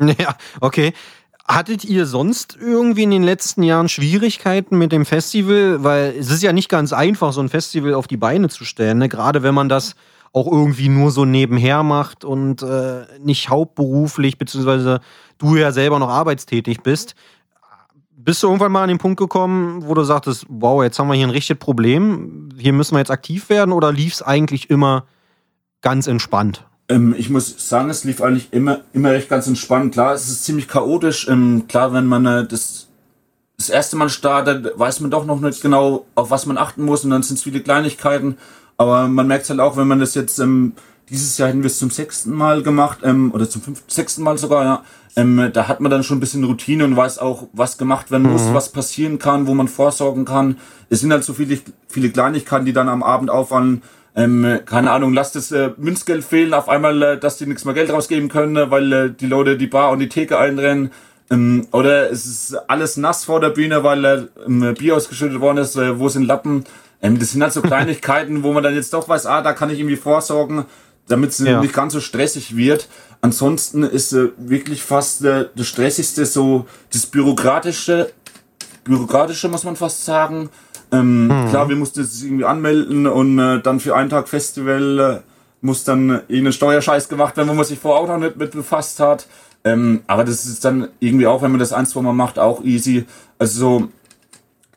ja, okay. Hattet ihr sonst irgendwie in den letzten Jahren Schwierigkeiten mit dem Festival? Weil es ist ja nicht ganz einfach, so ein Festival auf die Beine zu stellen. Ne? Gerade wenn man das auch irgendwie nur so nebenher macht und äh, nicht hauptberuflich, beziehungsweise du ja selber noch arbeitstätig bist. Bist du irgendwann mal an den Punkt gekommen, wo du sagtest, wow, jetzt haben wir hier ein richtiges Problem, hier müssen wir jetzt aktiv werden oder lief es eigentlich immer ganz entspannt? Ähm, ich muss sagen, es lief eigentlich immer, immer recht ganz entspannt. Klar, es ist ziemlich chaotisch. Ähm, klar, wenn man äh, das, das erste Mal startet, weiß man doch noch nicht genau, auf was man achten muss und dann sind es viele Kleinigkeiten. Aber man merkt halt auch, wenn man das jetzt ähm, dieses Jahr hätten wir es zum sechsten Mal gemacht, ähm, oder zum fünften, sechsten Mal sogar, ja. Ähm, da hat man dann schon ein bisschen Routine und weiß auch, was gemacht werden muss, mhm. was passieren kann, wo man vorsorgen kann. Es sind halt so viele, viele Kleinigkeiten, die dann am Abend auffallen, ähm, keine Ahnung, lasst das äh, Münzgeld fehlen, auf einmal, äh, dass die nichts mehr Geld rausgeben können, äh, weil äh, die Leute die Bar und die Theke einrennen. Ähm, oder es ist alles nass vor der Bühne, weil äh, Bier ausgeschüttet worden ist, äh, wo sind Lappen. Ähm, das sind halt so Kleinigkeiten, wo man dann jetzt doch weiß, ah, da kann ich irgendwie vorsorgen, damit es ja. nicht ganz so stressig wird. Ansonsten ist äh, wirklich fast äh, das Stressigste so das Bürokratische, Bürokratische muss man fast sagen. Ähm, mhm. Klar, wir mussten es irgendwie anmelden und äh, dann für einen Tag Festival äh, muss dann irgendein Steuerscheiß gemacht werden, wo man sich vorher auch noch nicht mit befasst hat. Ähm, aber das ist dann irgendwie auch, wenn man das ein, zwei Mal macht, auch easy. Also so,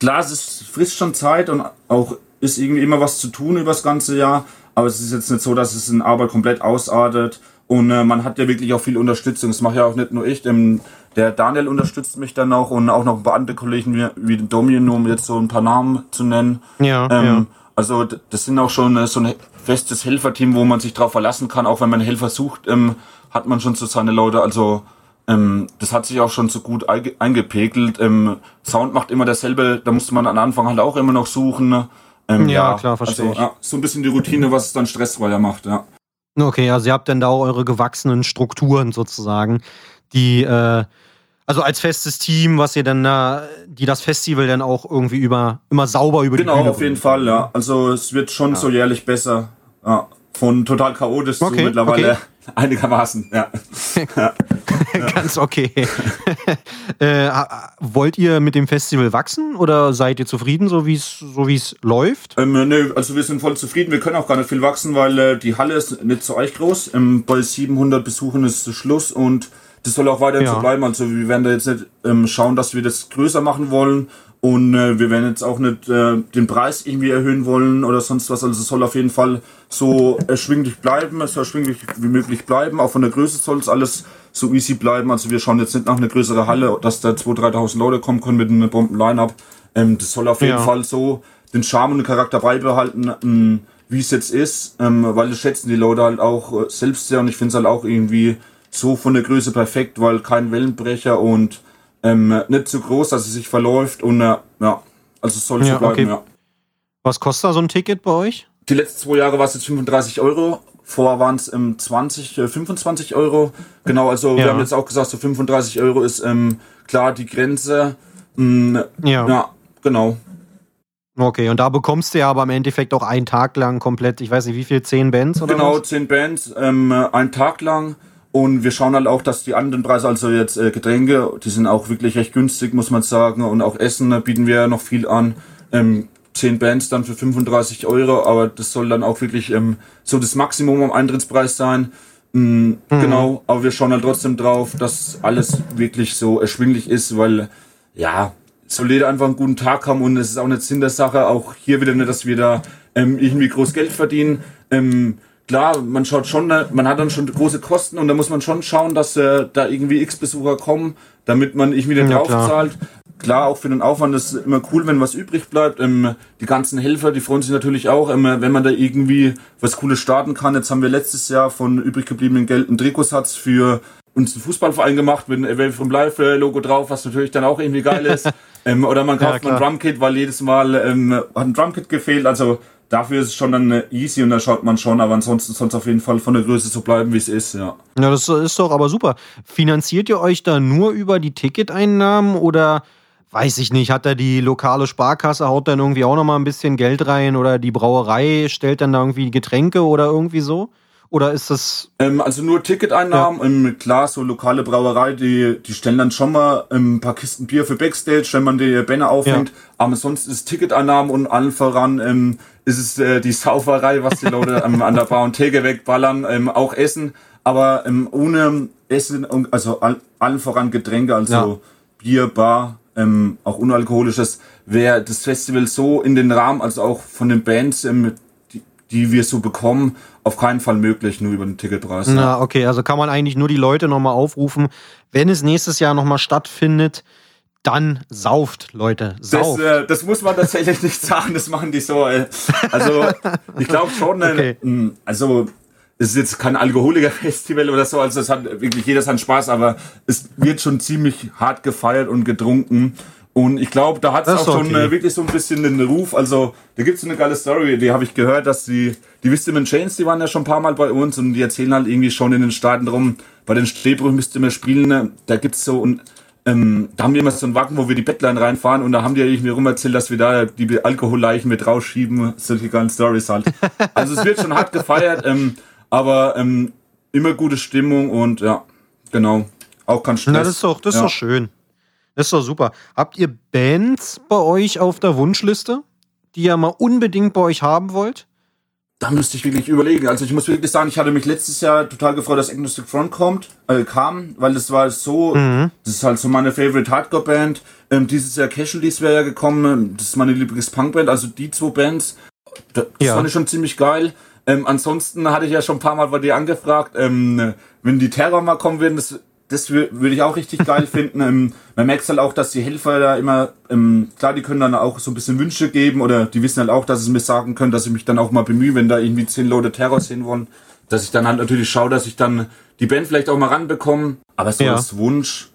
klar, es ist, frisst schon Zeit und auch ist irgendwie immer was zu tun über das ganze Jahr. Aber es ist jetzt nicht so, dass es in Arbeit komplett ausartet. Und äh, man hat ja wirklich auch viel Unterstützung. Das mache ja auch nicht nur ich. Ähm, der Daniel unterstützt mich dann auch und auch noch ein paar andere Kollegen wie, wie Dominion, um jetzt so ein paar Namen zu nennen. Ja, ähm, ja. Also das sind auch schon äh, so ein festes Helferteam, wo man sich drauf verlassen kann. Auch wenn man Helfer sucht, ähm, hat man schon so seine Leute. Also ähm, das hat sich auch schon so gut eingepegelt. Ähm, Sound macht immer dasselbe. Da musste man am Anfang halt auch immer noch suchen. Ähm, ja, ja, klar, verstehe also, ich. Ja, so ein bisschen die Routine, was es dann stressfreier macht, ja. Okay, also ihr habt dann da auch eure gewachsenen Strukturen sozusagen, die äh, also als festes Team, was ihr dann da, die das Festival dann auch irgendwie über immer sauber über genau, die Bühne Genau, auf jeden Fall, ja. Also es wird schon ja. so jährlich besser. Ja. Von total chaotisch okay, zu mittlerweile okay. einigermaßen, ja. ja. Ganz okay. äh, wollt ihr mit dem Festival wachsen oder seid ihr zufrieden, so wie es so wie's läuft? Ähm, nö, also wir sind voll zufrieden. Wir können auch gar nicht viel wachsen, weil äh, die Halle ist nicht so euch groß. Ähm, bei 700 Besuchern ist Schluss und das soll auch weiterhin ja. so bleiben. Also wir werden da jetzt nicht ähm, schauen, dass wir das größer machen wollen. Und äh, wir werden jetzt auch nicht äh, den Preis irgendwie erhöhen wollen oder sonst was. Also es soll auf jeden Fall so erschwinglich bleiben, es soll erschwinglich wie möglich bleiben. Auch von der Größe soll es alles so easy bleiben. Also wir schauen jetzt nicht nach einer größeren Halle, dass da 2.000, 3.000 Leute kommen können mit einem Bomben-Line-Up. Ähm, das soll auf jeden ja. Fall so den Charme und den Charakter beibehalten. Ähm, wie es jetzt ist, ähm, weil das schätzen die Leute halt auch äh, selbst sehr und ich finde es halt auch irgendwie so von der Größe perfekt, weil kein Wellenbrecher und ähm, nicht zu groß, dass es sich verläuft und äh, ja, also es soll Ja, so bleiben, okay. ja. Was kostet da so ein Ticket bei euch? Die letzten zwei Jahre war es jetzt 35 Euro. Vorher waren es ähm, 20, äh, 25 Euro. Genau, also Ja. wir haben jetzt auch gesagt, so 35 Euro ist ähm, klar die Grenze. Mm, Ja. ja, genau. Okay, und da bekommst du ja aber im Endeffekt auch einen Tag lang komplett, ich weiß nicht, wie viel, zehn Bands oder Genau, was? zehn Bands, ähm, äh, einen Tag lang. Und wir schauen halt auch, dass die anderen Preise, also jetzt äh, Getränke, die sind auch wirklich recht günstig, muss man sagen. Und auch Essen da bieten wir ja noch viel an. Ähm, zehn Bands dann für 35 Euro, aber das soll dann auch wirklich ähm, so das Maximum am Eintrittspreis sein. Mm, Genau, aber wir schauen halt trotzdem drauf, dass alles wirklich so erschwinglich ist, weil ja, soll jeder einfach einen guten Tag haben und es ist auch nicht Sinn der Sache, auch hier wieder nicht, dass wir da ähm, irgendwie groß Geld verdienen. Ähm, klar, man schaut schon, man hat dann schon große Kosten und da muss man schon schauen, dass äh, da irgendwie x Besucher kommen, damit man irgendwie wieder Ja, drauf klar. zahlt. Klar, auch für den Aufwand ist es immer cool, wenn was übrig bleibt. Ähm, die ganzen Helfer, die freuen sich natürlich auch, ähm, wenn man da irgendwie was Cooles starten kann. Jetzt haben wir letztes Jahr von übrig gebliebenen Geld einen Trikotsatz für uns einen Fußballverein gemacht mit einem Away from Life Logo drauf, was natürlich dann auch irgendwie geil ist. ähm, oder man Ja, kauft mal ein. Drumkit, weil jedes Mal ähm, hat ein Drumkit gefehlt. Also dafür ist es schon dann äh, easy und da schaut man schon, aber ansonsten es auf jeden Fall von der Größe so bleiben, wie es ist, ja. Ja, das ist doch aber super. Finanziert ihr euch da nur über die Ticketeinnahmen oder weiß ich nicht, hat da die lokale Sparkasse, haut dann irgendwie auch nochmal ein bisschen Geld rein oder die Brauerei stellt dann da irgendwie Getränke oder irgendwie so? Oder ist das. Ähm, also nur Ticketeinnahmen. Ähm, klar, so lokale Brauerei, die, die stellen dann schon mal ähm, ein paar Kisten Bier für Backstage, wenn man die Banner aufhängt. Aber sonst ist Ticketeinnahmen und allen voran ähm, ist es äh, die Sauferei, was die Leute ähm, an der Bar und Theke wegballern, ähm, auch Essen. Aber ähm, ohne Essen, und- also all, allen voran Getränke, also Ja. Bier, Bar, ähm, auch unalkoholisches, wäre das Festival so in den Rahmen, also auch von den Bands, ähm, die, die wir so bekommen, auf keinen Fall möglich, nur über den Ticketpreis. ja. Na, okay, also kann man eigentlich nur die Leute nochmal aufrufen, wenn es nächstes Jahr nochmal stattfindet, dann sauft, Leute. Das, Sauft. äh, das muss man tatsächlich nicht sagen, das machen die so. Äh. Also, ich glaube schon, äh, Okay. mh, also, es ist jetzt kein Alkoholiker-Festival oder so, also es hat wirklich jeder seinen Spaß, aber es wird schon ziemlich hart gefeiert und getrunken. Und ich glaube, da hat es Das auch schon okay. äh, wirklich so ein bisschen den Ruf. Also, da gibt es eine geile Story, die habe ich gehört, dass die, die Wisdom Chains, die waren ja schon ein paar Mal bei uns und die erzählen halt irgendwie schon in den Staaten drum, bei den Stehbrüchen müsst ihr mehr spielen, ne? da gibt's so ein, ähm, da haben wir immer so einen Wagen, wo wir die Bettlein reinfahren und da haben die irgendwie rum erzählt, dass wir da die Alkoholleichen mit rausschieben, solche geilen Stories halt. Also es wird schon hart gefeiert, ähm, aber ähm, immer gute Stimmung und ja, genau, auch kein Stress. Na, das ist doch, das ist ja. doch schön. Das ist doch super. Habt ihr Bands bei euch auf der Wunschliste, die ihr mal unbedingt bei euch haben wollt? Da müsste ich wirklich überlegen. Also ich muss wirklich sagen, ich hatte mich letztes Jahr total gefreut, dass Agnostic Front kommt, äh, kam, weil das war so, das ist halt so meine Favorite Hardcore Band. Ähm, dieses Jahr Casualties wäre ja gekommen, das ist meine Lieblings Punkband, also die zwei Bands, das Ja. fand ich schon ziemlich geil. Ähm, ansonsten hatte ich ja schon ein paar Mal bei dir angefragt, ähm, wenn die Terror mal kommen würden, das, das wür- würde ich auch richtig geil finden. Ähm, man merkt halt auch, dass die Helfer da immer, ähm, klar, die können dann auch so ein bisschen Wünsche geben oder die wissen halt auch, dass sie mir sagen können, dass ich mich dann auch mal bemühe, wenn da irgendwie zehn Leute Terror sehen wollen, dass ich dann halt natürlich schaue, dass ich dann die Band vielleicht auch mal ranbekomme. Aber so Ja. als Wunsch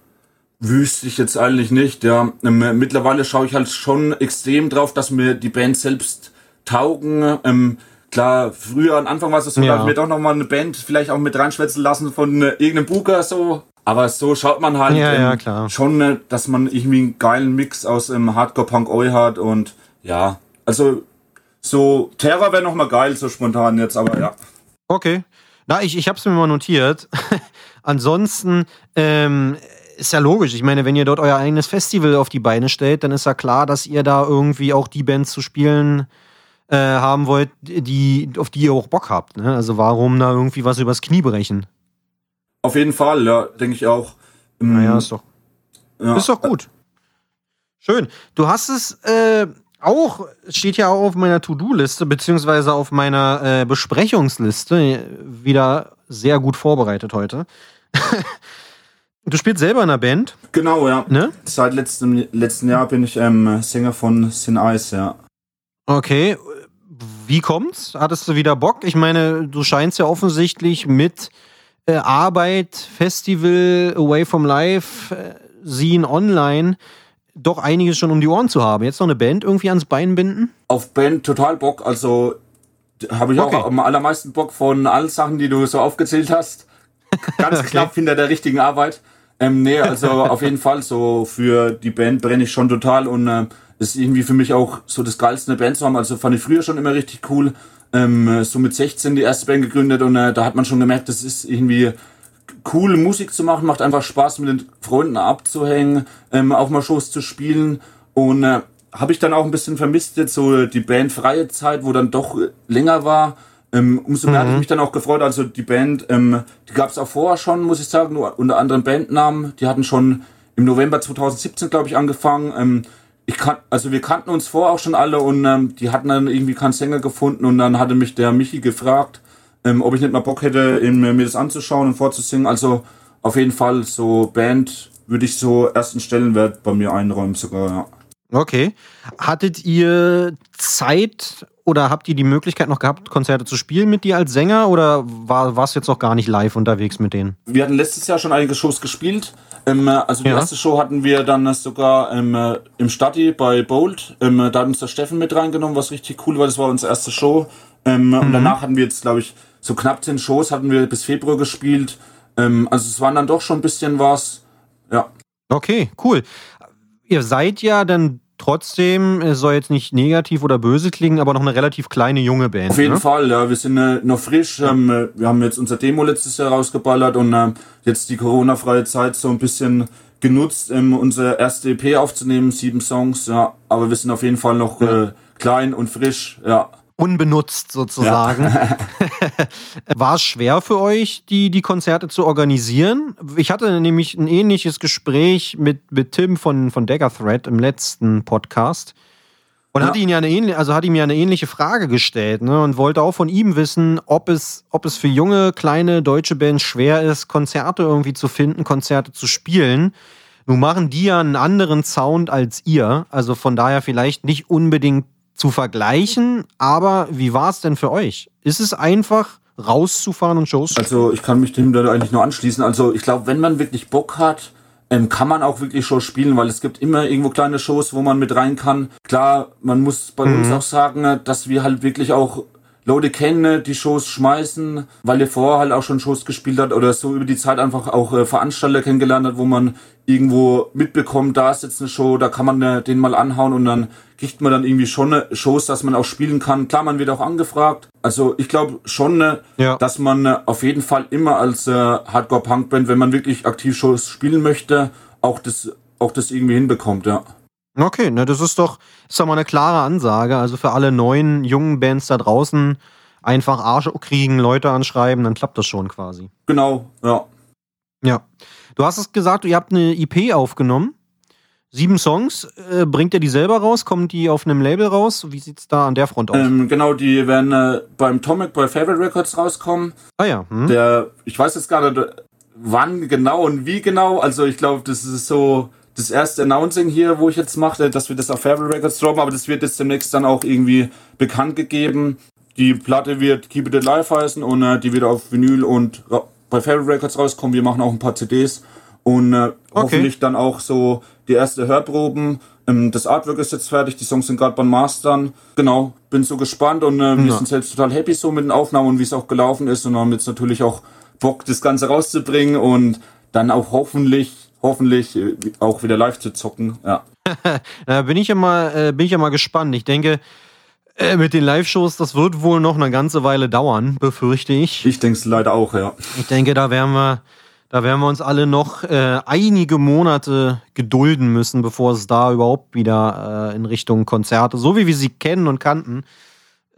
wüsste ich jetzt eigentlich nicht. Ja, ähm, mittlerweile schaue ich halt schon extrem drauf, dass mir die Band selbst taugen. Ähm, klar, früher am Anfang war es so, Ja. da ich mir doch noch mal eine Band vielleicht auch mit reinschwätzen lassen von äh, irgendeinem Booker so. Aber so schaut man halt Ja, ähm, ja, klar. schon, äh, dass man irgendwie einen geilen Mix aus ähm, Hardcore Punk Oi hat und ja, also so Terror wäre noch mal geil so spontan jetzt, aber ja. Okay. Na, ich, ich hab's mir mal notiert. Ansonsten ähm, ist ja logisch. Ich meine, wenn ihr dort euer eigenes Festival auf die Beine stellt, dann ist ja klar, dass ihr da irgendwie auch die Bands zu spielen äh, haben wollt, die, auf die ihr auch Bock habt. Ne? Also warum da irgendwie was übers Knie brechen? Auf jeden Fall, ja, denke ich auch. Ähm, Naja, ist doch, ja. ist doch gut. Schön. Du hast es äh, auch, steht ja auch auf meiner To-Do-Liste, beziehungsweise auf meiner äh, Besprechungsliste, wieder sehr gut vorbereitet heute. du spielst selber in einer Band, Genau, ja. ne? Seit letztem, letzten Jahr bin ich ähm, Sänger von Sin Ice, ja. Okay. Wie kommt's? Hattest du wieder Bock? Ich meine, du scheinst ja offensichtlich mit äh, Arbeit, Festival, Away from Life, äh, Scene Online doch einiges schon um die Ohren zu haben. Jetzt noch eine Band irgendwie ans Bein binden? Auf Band total Bock. Also habe ich okay. auch am allermeisten Bock von allen Sachen, die du so aufgezählt hast. Ganz okay. knapp hinter der richtigen Arbeit. Ähm, nee, also auf jeden Fall so für die Band brenne ich schon total und äh, ist irgendwie für mich auch so das geilste eine Band zu haben. Also fand ich früher schon immer richtig cool. Ähm, so mit 16 die erste Band gegründet und äh, da hat man schon gemerkt, das ist irgendwie cool Musik zu machen, macht einfach Spaß mit den Freunden abzuhängen, ähm, auch mal Shows zu spielen und äh, habe ich dann auch ein bisschen vermisst jetzt so die Band freie Zeit, wo dann doch länger war. Ähm, umso mehr mhm. hatte ich mich dann auch gefreut. Also die Band, ähm, die gab es auch vorher schon, muss ich sagen, nur unter anderen Bandnamen. Die hatten schon im November 2017, glaube ich, angefangen. Ähm, ich kann, also wir kannten uns vorher auch schon alle und ähm, die hatten dann irgendwie keinen Sänger gefunden und dann hatte mich der Michi gefragt, ähm, ob ich nicht mal Bock hätte, in, mir das anzuschauen und vorzusingen. Also auf jeden Fall so Band würde ich so ersten Stellenwert bei mir einräumen sogar, ja. Okay. Hattet ihr Zeit oder habt ihr die Möglichkeit noch gehabt, Konzerte zu spielen mit dir als Sänger oder war, warst du jetzt noch gar nicht live unterwegs mit denen? Wir hatten letztes Jahr schon einige Shows gespielt. Ähm, also die ja. erste Show hatten wir dann sogar ähm, im Stadi bei Bold. Ähm, da hat uns der Steffen mit reingenommen, was richtig cool war. Das war unsere erste Show. Ähm, mhm. Und danach hatten wir jetzt, glaube ich, so knapp zehn Shows hatten wir bis Februar gespielt. Ähm, also es waren dann doch schon ein bisschen was. Ja. Okay, cool ihr seid ja dann trotzdem, es soll jetzt nicht negativ oder böse klingen, aber noch eine relativ kleine junge Band. Auf jeden ne? Fall, ja. Wir sind äh, noch frisch. Ähm, äh, wir haben jetzt unser Demo letztes Jahr rausgeballert und äh, jetzt die Corona-freie Zeit so ein bisschen genutzt, ähm, unsere erste EP aufzunehmen, sieben Songs, ja. Aber wir sind auf jeden Fall noch äh, klein und frisch, ja unbenutzt sozusagen. Ja. War es schwer für euch, die, die Konzerte zu organisieren? Ich hatte nämlich ein ähnliches Gespräch mit, mit Tim von, von Dagger Thread im letzten Podcast. Und ja. hatte ihn ja eine ähnliche, also hat ihm ja eine ähnliche Frage gestellt, ne? Und wollte auch von ihm wissen, ob es, ob es für junge, kleine deutsche Bands schwer ist, Konzerte irgendwie zu finden, Konzerte zu spielen. Nun machen die ja einen anderen Sound als ihr. Also von daher vielleicht nicht unbedingt zu vergleichen, aber wie war es denn für euch? Ist es einfach rauszufahren und Shows? Also ich kann mich dem da eigentlich nur anschließen. Also ich glaube, wenn man wirklich Bock hat, ähm, kann man auch wirklich Shows spielen, weil es gibt immer irgendwo kleine Shows, wo man mit rein kann. Klar, man muss bei mhm. uns auch sagen, dass wir halt wirklich auch Leute kennen, die Shows schmeißen, weil ihr vorher halt auch schon Shows gespielt hat oder so über die Zeit einfach auch äh, Veranstalter kennengelernt hat, wo man irgendwo mitbekommt, da ist jetzt eine Show, da kann man äh, den mal anhauen und dann kriegt man dann irgendwie schon eine Shows, dass man auch spielen kann. Klar, man wird auch angefragt. Also ich glaube schon, äh, ja. dass man äh, auf jeden Fall immer als äh, Hardcore-Punk-Band, wenn man wirklich aktiv Shows spielen möchte, auch das, auch das irgendwie hinbekommt, ja. Okay, ne, das ist doch, ist doch mal eine klare Ansage. Also für alle neuen, jungen Bands da draußen einfach Arsch kriegen, Leute anschreiben, dann klappt das schon quasi. Genau, ja. Ja. Du hast es gesagt, ihr habt eine IP aufgenommen. Sieben Songs. Äh, bringt ihr die selber raus? Kommen die auf einem Label raus? Wie sieht's da an der Front aus? Ähm, genau, die werden äh, beim Tomic bei Favorite Records rauskommen. Ah ja. Hm. Der, ich weiß jetzt gar nicht, wann genau und wie genau. Also ich glaube, das ist so das erste Announcing hier, wo ich jetzt mache, dass wir das auf Favorite Records droppen, aber das wird jetzt demnächst dann auch irgendwie bekannt gegeben. Die Platte wird Keep It Alive heißen und äh, die wird auf Vinyl und bei Favorite Records rauskommen. Wir machen auch ein paar CDs und äh, okay. hoffentlich dann auch so die erste Hörproben. Ähm, das Artwork ist jetzt fertig, die Songs sind gerade beim Mastern. Genau, bin so gespannt und äh, wir ja. sind selbst total happy so mit den Aufnahmen und wie es auch gelaufen ist und haben jetzt natürlich auch Bock, das Ganze rauszubringen und dann auch hoffentlich hoffentlich äh, auch wieder live zu zocken. Ja. da bin ich ja mal, äh, bin ich ja mal gespannt. Ich denke, äh, mit den Live-Shows, das wird wohl noch eine ganze Weile dauern, befürchte ich. Ich denke es leider auch, ja. Ich denke, da werden wir, da werden wir uns alle noch äh, einige Monate gedulden müssen, bevor es da überhaupt wieder äh, in Richtung Konzerte, so wie wir sie kennen und kannten,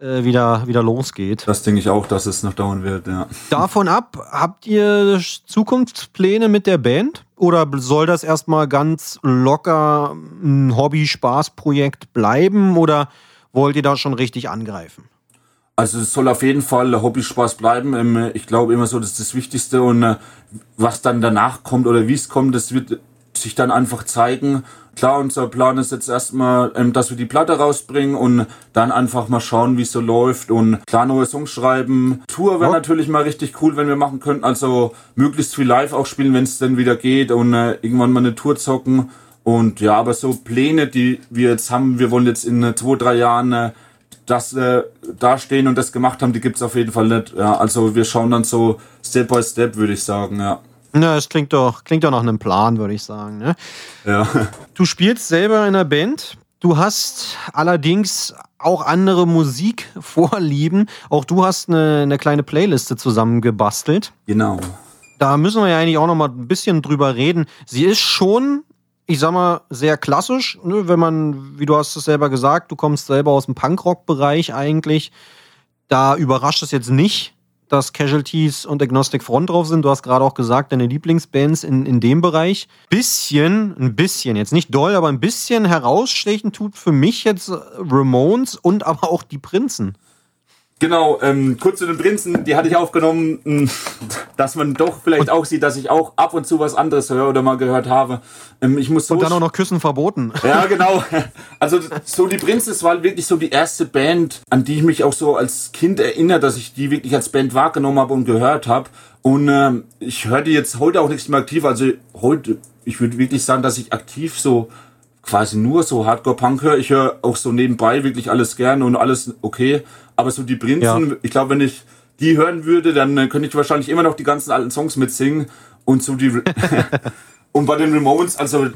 äh, wieder, wieder losgeht. Das denke ich auch, dass es noch dauern wird, ja. Davon ab, habt ihr Zukunftspläne mit der Band? Oder soll das erstmal ganz locker ein Hobby-Spaß-Projekt bleiben? Oder wollt ihr da schon richtig angreifen? Also es soll auf jeden Fall Hobby-Spaß bleiben. Ähm, ich glaube immer so, das ist das Wichtigste. Und äh, was dann danach kommt oder wie es kommt, das wird sich dann einfach zeigen. klar, unser Plan ist jetzt erstmal, ähm, dass wir die Platte rausbringen und dann einfach mal schauen, wie es so läuft und klar neue Songs schreiben. Tour wäre Ja. natürlich mal richtig cool, wenn wir machen könnten, also möglichst viel live auch spielen, wenn es dann wieder geht und äh, irgendwann mal eine Tour zocken. Und ja, aber so Pläne, die wir jetzt haben, wir wollen jetzt in äh, zwei, drei Jahren äh, das äh, dastehen und das gemacht haben, die gibt's auf jeden Fall nicht. Ja, also wir schauen dann so Step by Step, würde ich sagen, ja. Na, es klingt doch, klingt doch nach einem Plan, würde ich sagen. Ne? Ja. Du spielst selber in einer Band. Du hast allerdings auch andere Musikvorlieben. Auch du hast eine, eine kleine Playliste zusammengebastelt. Genau. Da müssen wir ja eigentlich auch noch mal ein bisschen drüber reden. Sie ist schon, ich sag mal, sehr klassisch, ne? wenn man, wie du hast es selber gesagt, du kommst selber aus dem Punkrock-Bereich eigentlich. Da überrascht es jetzt nicht, dass Casualties und Agnostic Front drauf sind. Du hast gerade auch gesagt, deine Lieblingsbands in, in dem Bereich. Bisschen, ein bisschen, jetzt nicht doll, aber ein bisschen herausstechen tut für mich jetzt Ramones und aber auch die Prinzen. Genau, ähm, kurz zu den Prinzen, die hatte ich aufgenommen, mh, dass man doch vielleicht auch sieht, dass ich auch ab und zu was anderes höre oder mal gehört habe. Ähm, ich muss so Und dann auch noch Küssen verboten. Ja, genau. Also so die Prinzen, das war wirklich so die erste Band, an die ich mich auch so als Kind erinnere, dass ich die wirklich als Band wahrgenommen habe und gehört habe. Und ähm, ich höre die jetzt heute auch nicht mehr aktiv. Also heute, ich würde wirklich sagen, dass ich aktiv so quasi nur so Hardcore-Punk höre. Ich höre auch so nebenbei wirklich alles gerne und alles okay. Aber so die Prinzen, Ja. ich glaube, wenn ich die hören würde, dann könnte ich wahrscheinlich immer noch die ganzen alten Songs mitsingen. Und so die Und bei den Ramones, also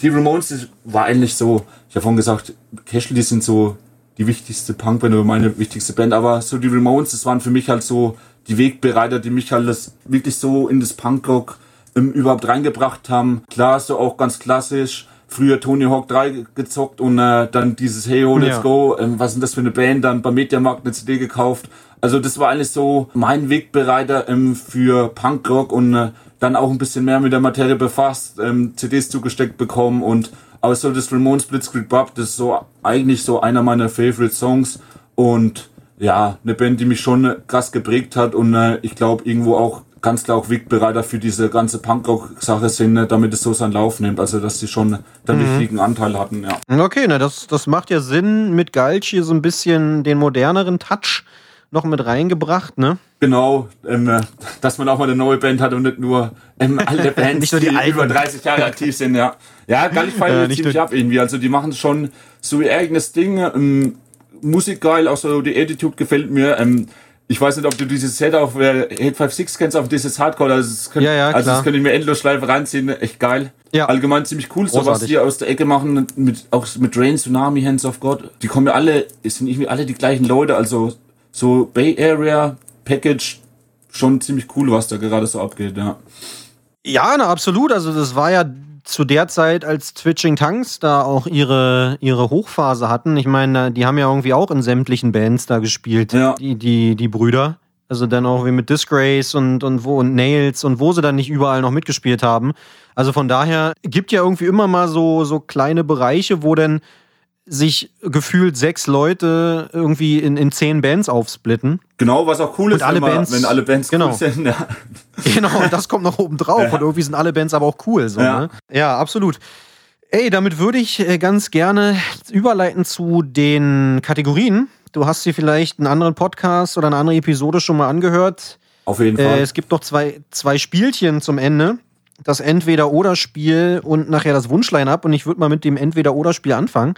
die Ramones das war eigentlich so, ich habe vorhin gesagt, Cashel, die sind so die wichtigste Punkband oder meine wichtigste Band, aber so die Ramones, das waren für mich halt so die Wegbereiter, die mich halt das wirklich so in das Punkrock ähm, überhaupt reingebracht haben. Klar, so auch ganz klassisch. Früher Tony Hawk 3 gezockt und äh, dann dieses Hey Ho, Let's Ja. Go, ähm, was ist denn das für eine Band, dann beim Mediamarkt eine CD gekauft. Also das war eigentlich so mein Wegbereiter ähm, für Punkrock und äh, dann auch ein bisschen mehr mit der Materie befasst, ähm, CDs zugesteckt bekommen und aber so das Ramones Blitzkrieg Bop, das ist so eigentlich so einer meiner Favorite Songs und ja, eine Band, die mich schon krass geprägt hat und äh, ich glaube irgendwo auch ganz klar auch Wegbereiter für diese ganze Punkrock-Sache sind, ne, damit es so seinen Lauf nimmt. Also dass sie schon einen wichtigen Anteil hatten, ja. Okay, na das, das macht ja Sinn mit Galch hier so ein bisschen den moderneren Touch noch mit reingebracht, ne? Genau, ähm, äh, dass man auch mal eine neue Band hat und nicht nur ähm, alle Bands, Nicht nur die alten. über 30 Jahre aktiv sind, ja. Ja, gar nicht ja, nicht ziemlich ab irgendwie. Also die machen schon so ihr eigenes Ding. Ähm, Musik geil, auch so die Attitude gefällt mir. Ähm, ich weiß nicht, ob du dieses Set auf äh, Hate 56 kennst, auf dieses Hardcore. Also das könnte, Ja, ja, also das könnte ich mir endlos Schleife reinziehen. Echt geil. Ja. Allgemein ziemlich cool, so was die aus der Ecke machen, mit, auch mit Rain, Tsunami, Hands of God. Die kommen ja alle, es sind irgendwie alle die gleichen Leute, also so Bay Area, Package, schon ziemlich cool, was da gerade so abgeht, ja. Ja, na, absolut. Also das war ja zu der Zeit, als Twitching Tongues da auch ihre, ihre Hochphase hatten. Ich meine, die haben ja irgendwie auch in sämtlichen Bands da gespielt, Ja. die, die, die Brüder. Also dann auch wie mit Disgrace und, und wo und Nails und wo sie dann nicht überall noch mitgespielt haben. Also von daher gibt ja irgendwie immer mal so, so kleine Bereiche, wo dann sich gefühlt sechs Leute irgendwie in, in zehn Bands aufsplitten. Genau, was auch cool ist, alle wenn, man, Bands- wenn alle Bands genau. cool sind. Ja. Genau, und das kommt noch oben drauf. Und irgendwie sind alle Bands aber auch cool. So, Ja. ne? ja absolut. Ey, damit würde ich äh, ganz gerne überleiten zu den Kategorien. Du hast dir vielleicht einen anderen Podcast oder eine andere Episode schon mal angehört. Auf jeden Äh, Fall. es gibt noch zwei, zwei Spielchen zum Ende. Das Entweder-Oder-Spiel und nachher das Wunschline-Up. Und ich würde mal mit dem Entweder-Oder-Spiel anfangen.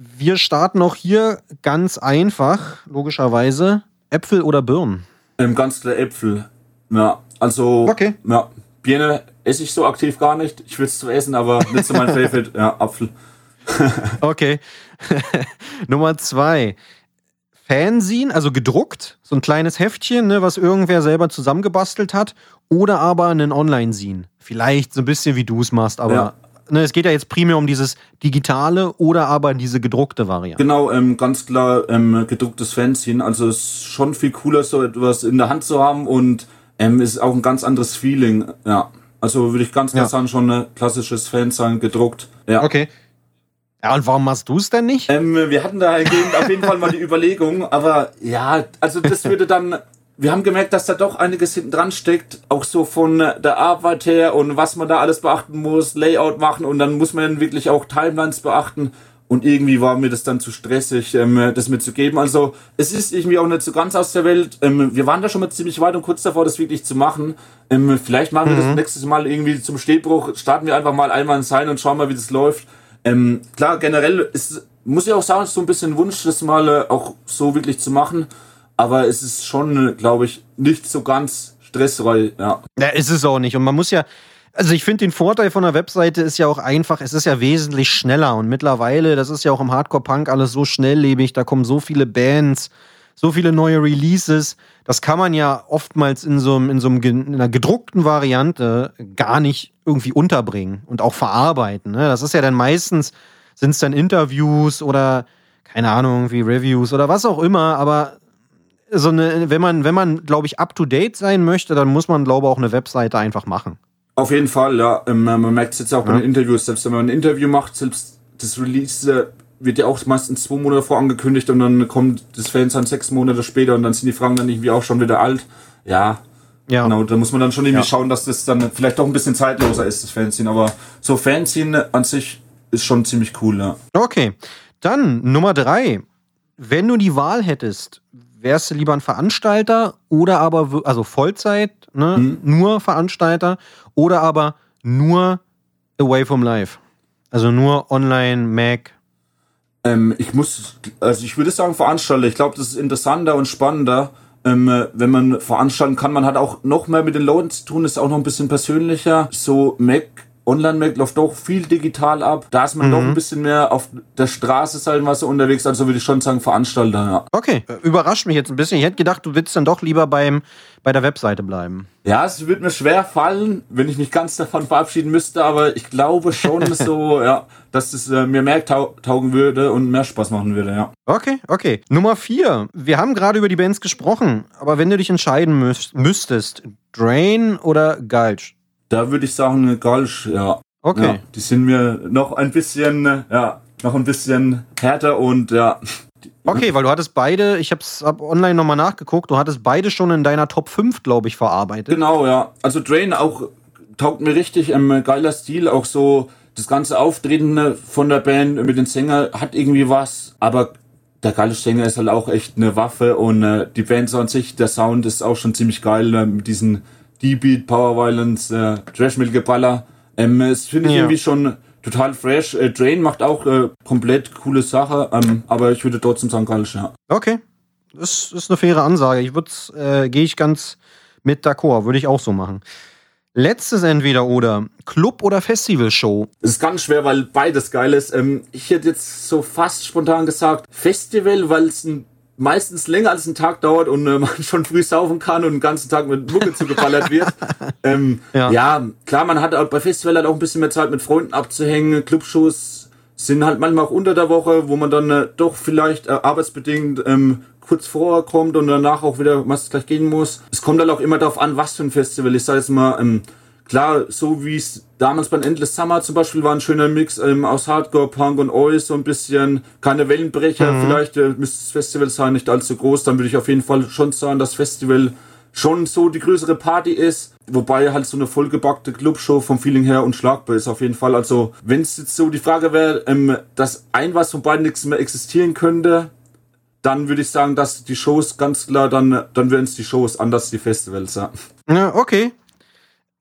Wir starten auch hier ganz einfach, logischerweise. Äpfel oder Birnen? Ähm, ganz klar Äpfel. Ja, also, Okay. ja, Birne esse ich so aktiv gar nicht. Ich will es zu essen, aber nicht so mein Favorite. Ja, Apfel. Okay. Nummer zwei. Fanzine, also gedruckt, so ein kleines Heftchen, ne, was irgendwer selber zusammengebastelt hat, oder aber einen Online-Zine. Vielleicht so ein bisschen wie du es machst, aber Ja. Ne, es geht ja jetzt primär um dieses digitale oder aber diese gedruckte Variante. Genau, ähm, ganz klar ähm, gedrucktes Fanzine. Also es ist schon viel cooler, so etwas in der Hand zu haben und ähm, ist auch ein ganz anderes Feeling. Ja, also würde ich ganz klar Ja. sagen, schon ein klassisches Fan sein, gedruckt. Ja. Okay. Ja, und warum machst du es denn nicht? Ähm, wir hatten da auf jeden Fall mal die Überlegung, aber ja, also das würde dann wir haben gemerkt, dass da doch einiges hinten dran steckt, auch so von der Arbeit her und was man da alles beachten muss, Layout machen und dann muss man wirklich auch Timelines beachten. Und irgendwie war mir das dann zu stressig, ähm, das mitzugeben. Also es ist irgendwie auch nicht so ganz aus der Welt. Ähm, wir waren da schon mal ziemlich weit und kurz davor, das wirklich zu machen. Ähm, vielleicht machen wir das nächstes Mal irgendwie zum Stehbruch. Starten wir einfach mal einmal ein Sein und schauen mal, wie das läuft. Ähm, klar, generell ist, muss ich auch sagen, ist so ein bisschen Wunsch, das mal äh, auch so wirklich zu machen. Aber es ist schon, glaube ich, nicht so ganz stressfrei, ja. Ja, ist es auch nicht. Und man muss ja, also ich finde den Vorteil von der Webseite ist ja auch einfach, es ist ja wesentlich schneller und mittlerweile, das ist ja auch im Hardcore-Punk alles so schnelllebig, da kommen so viele Bands, so viele neue Releases, das kann man ja oftmals in so, in so in einer gedruckten Variante gar nicht irgendwie unterbringen und auch verarbeiten. Ne? Das ist ja dann meistens, sind es dann Interviews oder keine Ahnung, wie Reviews oder was auch immer, aber so eine, wenn man, wenn man, glaube ich, up to date sein möchte, dann muss man, glaube ich, auch eine Webseite einfach machen. Auf jeden Fall, ja. Ähm, man merkt es jetzt auch bei den Interviews, selbst wenn man ein Interview macht, selbst das Release äh, wird ja auch meistens zwei Monate vorangekündigt und dann kommt das Fans dann sechs Monate später und dann sind die Fragen dann irgendwie auch schon wieder alt. Ja. Ja. Genau, da muss man dann schon irgendwie Ja. schauen, dass das dann vielleicht doch ein bisschen zeitloser ist, das Fanzine. Aber so Fanzine an sich ist schon ziemlich cool, ja. Okay. Dann Nummer drei. Wenn du die Wahl hättest, wärst du lieber ein Veranstalter oder aber, also Vollzeit, ne, nur Veranstalter oder aber nur away from life? Also nur online, Mac. Ähm, ich muss, also ich würde sagen Veranstalter. Ich glaube, das ist interessanter und spannender. Ähm, äh, wenn man veranstalten kann, man hat auch noch mehr mit den Leuten zu tun, ist auch noch ein bisschen persönlicher. So Mac, Online-Mac läuft doch viel digital ab. Da ist man doch ein bisschen mehr auf der Straße, sagen wir so, unterwegs. Also würde ich schon sagen Veranstalter, ja. Okay, äh, überrascht mich jetzt ein bisschen. Ich hätte gedacht, du willst dann doch lieber beim, bei der Webseite bleiben. Ja, es wird mir schwer fallen, wenn ich mich ganz davon verabschieden müsste, aber ich glaube schon so, ja, dass es äh, mir mehr tau taugen würde und mehr Spaß machen würde, ja. Okay, okay. Nummer vier. Wir haben gerade über die Bands gesprochen, aber wenn du dich entscheiden müß müsstest, Drain oder Gulch? Da würde ich sagen, Galsch, ja. Okay. Ja, die sind mir noch ein bisschen, äh, ja, noch ein bisschen härter und ja. Okay, weil du hattest beide, ich hab's hab online nochmal nachgeguckt, du hattest beide schon in deiner Top 5, glaube ich, verarbeitet. Genau, ja. Also Drain auch taugt mir richtig, ähm, geiler Stil, auch so das ganze Auftreten von der Band mit den Sänger hat irgendwie was, aber der geile Sänger ist halt auch echt eine Waffe und äh, die Band so an sich, der Sound ist auch schon ziemlich geil äh, mit diesen D-Beat, Power Violence, äh, Trash Metal Geballer. Ähm, es finde ich Ja. irgendwie schon total fresh. Äh, Drain macht auch äh, komplett coole Sache, ähm, aber ich würde trotzdem sagen, geil, ja. Okay. Das ist eine faire Ansage. Ich würde, äh, gehe ich ganz mit d'accord, würde ich auch so machen. Letztes entweder oder Club oder Festivalshow. Es ist ganz schwer, weil beides geil ist. Ähm, ich hätte jetzt so fast spontan gesagt Festival, weil es ein, meistens länger als ein Tag dauert und äh, man schon früh saufen kann und den ganzen Tag mit Mucke zugeballert wird. ähm, Ja. ja. klar, man hat auch bei Festival halt auch ein bisschen mehr Zeit mit Freunden abzuhängen. Clubshows sind halt manchmal auch unter der Woche, wo man dann äh, doch vielleicht äh, arbeitsbedingt ähm, kurz vorher kommt und danach auch wieder meistens gleich gehen muss. Es kommt halt auch immer darauf an, was für ein Festival. Ich sage jetzt mal, ähm, klar, so wie es damals beim Endless Summer zum Beispiel war, ein schöner Mix ähm, aus Hardcore, Punk und Oi, so ein bisschen, keine Wellenbrecher, vielleicht äh, müsste das Festival sein, nicht allzu groß, dann würde ich auf jeden Fall schon sagen, dass Festival schon so die größere Party ist, wobei halt so eine vollgebackte Clubshow vom Feeling her unschlagbar ist auf jeden Fall. Also wenn es jetzt so die Frage wäre, ähm, dass ein was von beiden nichts mehr existieren könnte, dann würde ich sagen, dass die Shows ganz klar, dann, dann wären es die Shows, anders die Festivals, ja. Ja, okay.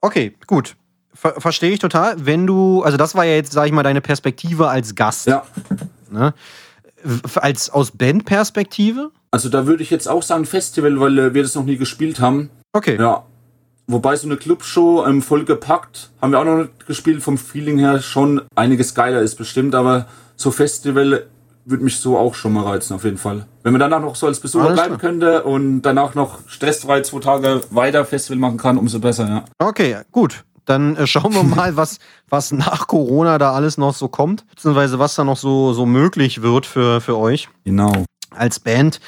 Okay, gut. Ver Verstehe ich total. Wenn du, also das war ja jetzt, sag ich mal, deine Perspektive als Gast. Ja, Ne? Als aus Bandperspektive? also da würde ich jetzt auch sagen Festival, weil äh, wir das noch nie gespielt haben. Okay. Ja. Wobei so eine Clubshow ähm, voll gepackt, haben wir auch noch nicht gespielt, vom Feeling her schon einiges geiler ist bestimmt, aber so Festival würde mich so auch schon mal reizen, auf jeden Fall. Wenn man danach noch so als Besucher Alles bleiben klar. könnte und danach noch stressfrei zwei Tage weiter Festival machen kann, umso besser, ja. Okay, gut. Dann äh, schauen wir mal, was, was nach Corona da alles noch so kommt, beziehungsweise was da noch so, so möglich wird für, für euch Genau. als Band.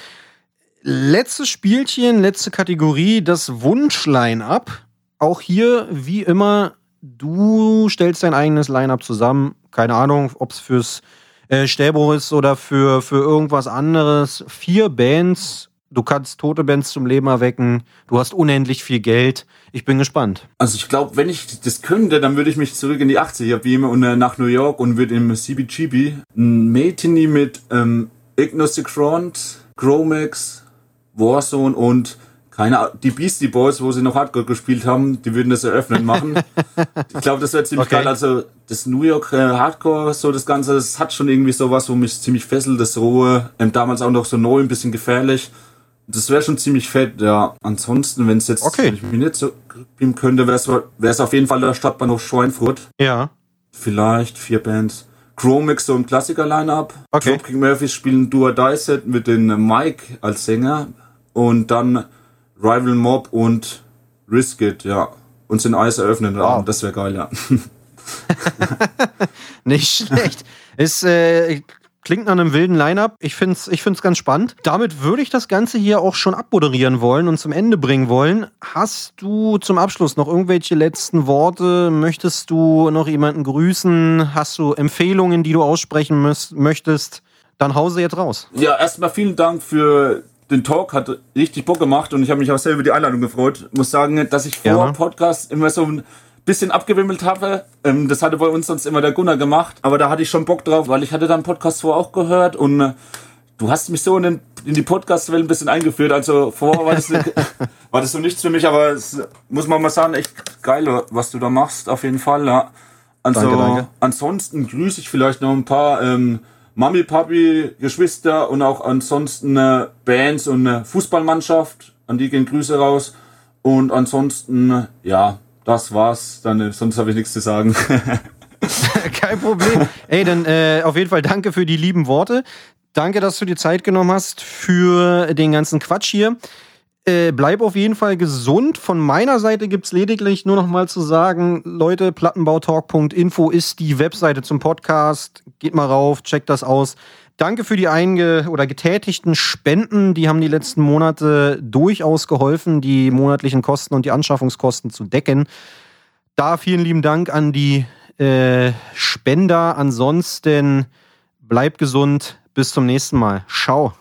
Letztes Spielchen, letzte Kategorie, das Wunsch-Line-Up. Auch hier, wie immer, du stellst dein eigenes Line-Up zusammen. Keine Ahnung, ob es fürs äh, Stäbro ist oder für, für irgendwas anderes. Vier Bands Du kannst tote Bands zum Leben erwecken. Du hast unendlich viel Geld. Ich bin gespannt. Also ich glaube, wenn ich das könnte, dann würde ich mich zurück in die 80er beamen und nach New York und würde im CBGB ein Matini mit ähm, Ignostic Front, Chromex, Warzone und keine die Beastie Boys, wo sie noch Hardcore gespielt haben, die würden das eröffnen machen. ich glaube, das wäre ziemlich okay. geil. Also das New York äh, Hardcore, so das Ganze, das hat schon irgendwie sowas, wo mich ziemlich fesselt, das Rohe, ähm, damals auch noch so neu, ein bisschen gefährlich. Das wäre schon ziemlich fett, ja. Ansonsten, wenn es jetzt, okay. wenn ich mich nicht so beamen könnte, wäre es auf jeden Fall der Stadtbahnhof Schweinfurt. Ja. Vielleicht vier Bands. Chromix so im Klassiker-Line-Up. Okay. Dropkick Murphys spielen Die Set mit den Mike als Sänger. Und dann Rival Mob und Risk It, ja. Und sind Eis eröffnen. Wow. Das wäre geil, ja. Nicht schlecht. Ist, äh, klingt nach einem wilden Line-Up. Ich finde es ich find's ganz spannend. Damit würde ich das Ganze hier auch schon abmoderieren wollen und zum Ende bringen wollen. Hast du zum Abschluss noch irgendwelche letzten Worte? Möchtest du noch jemanden grüßen? Hast du Empfehlungen, die du aussprechen möchtest? Dann hause jetzt raus. Ja, erstmal vielen Dank für den Talk hat richtig Bock gemacht und ich habe mich auch sehr über die Einladung gefreut. Muss sagen, dass ich vor ja. Podcast immer so ein bisschen abgewimmelt habe. Ähm, das hatte bei uns sonst immer der Gunnar gemacht, aber da hatte ich schon Bock drauf, weil ich hatte dann Podcast vorher auch gehört und äh, du hast mich so in, den, in die Podcast-Welt ein bisschen eingeführt. Also vorher war das, war das so nichts für mich, aber es muss man mal sagen, echt geil, was du da machst, auf jeden Fall. Ja. Also danke, danke. ansonsten grüße ich vielleicht noch ein paar ähm, Mami, Papi, Geschwister und auch ansonsten äh, Bands und äh, Fußballmannschaft. An die gehen Grüße raus. Und ansonsten, ja, das war's. Dann, äh, sonst habe ich nichts zu sagen. Kein Problem. Ey, dann äh, auf jeden Fall danke für die lieben Worte. Danke, dass du dir Zeit genommen hast für den ganzen Quatsch hier. Äh, bleib auf jeden Fall gesund. Von meiner Seite gibt es lediglich nur noch mal zu sagen, Leute, plattenbautalk.info ist die Webseite zum Podcast. Geht mal rauf, checkt das aus. Danke für die einge oder getätigten Spenden. Die haben die letzten Monate durchaus geholfen, die monatlichen Kosten und die Anschaffungskosten zu decken. Da vielen lieben Dank an die äh, Spender. Ansonsten bleibt gesund. Bis zum nächsten Mal. Ciao.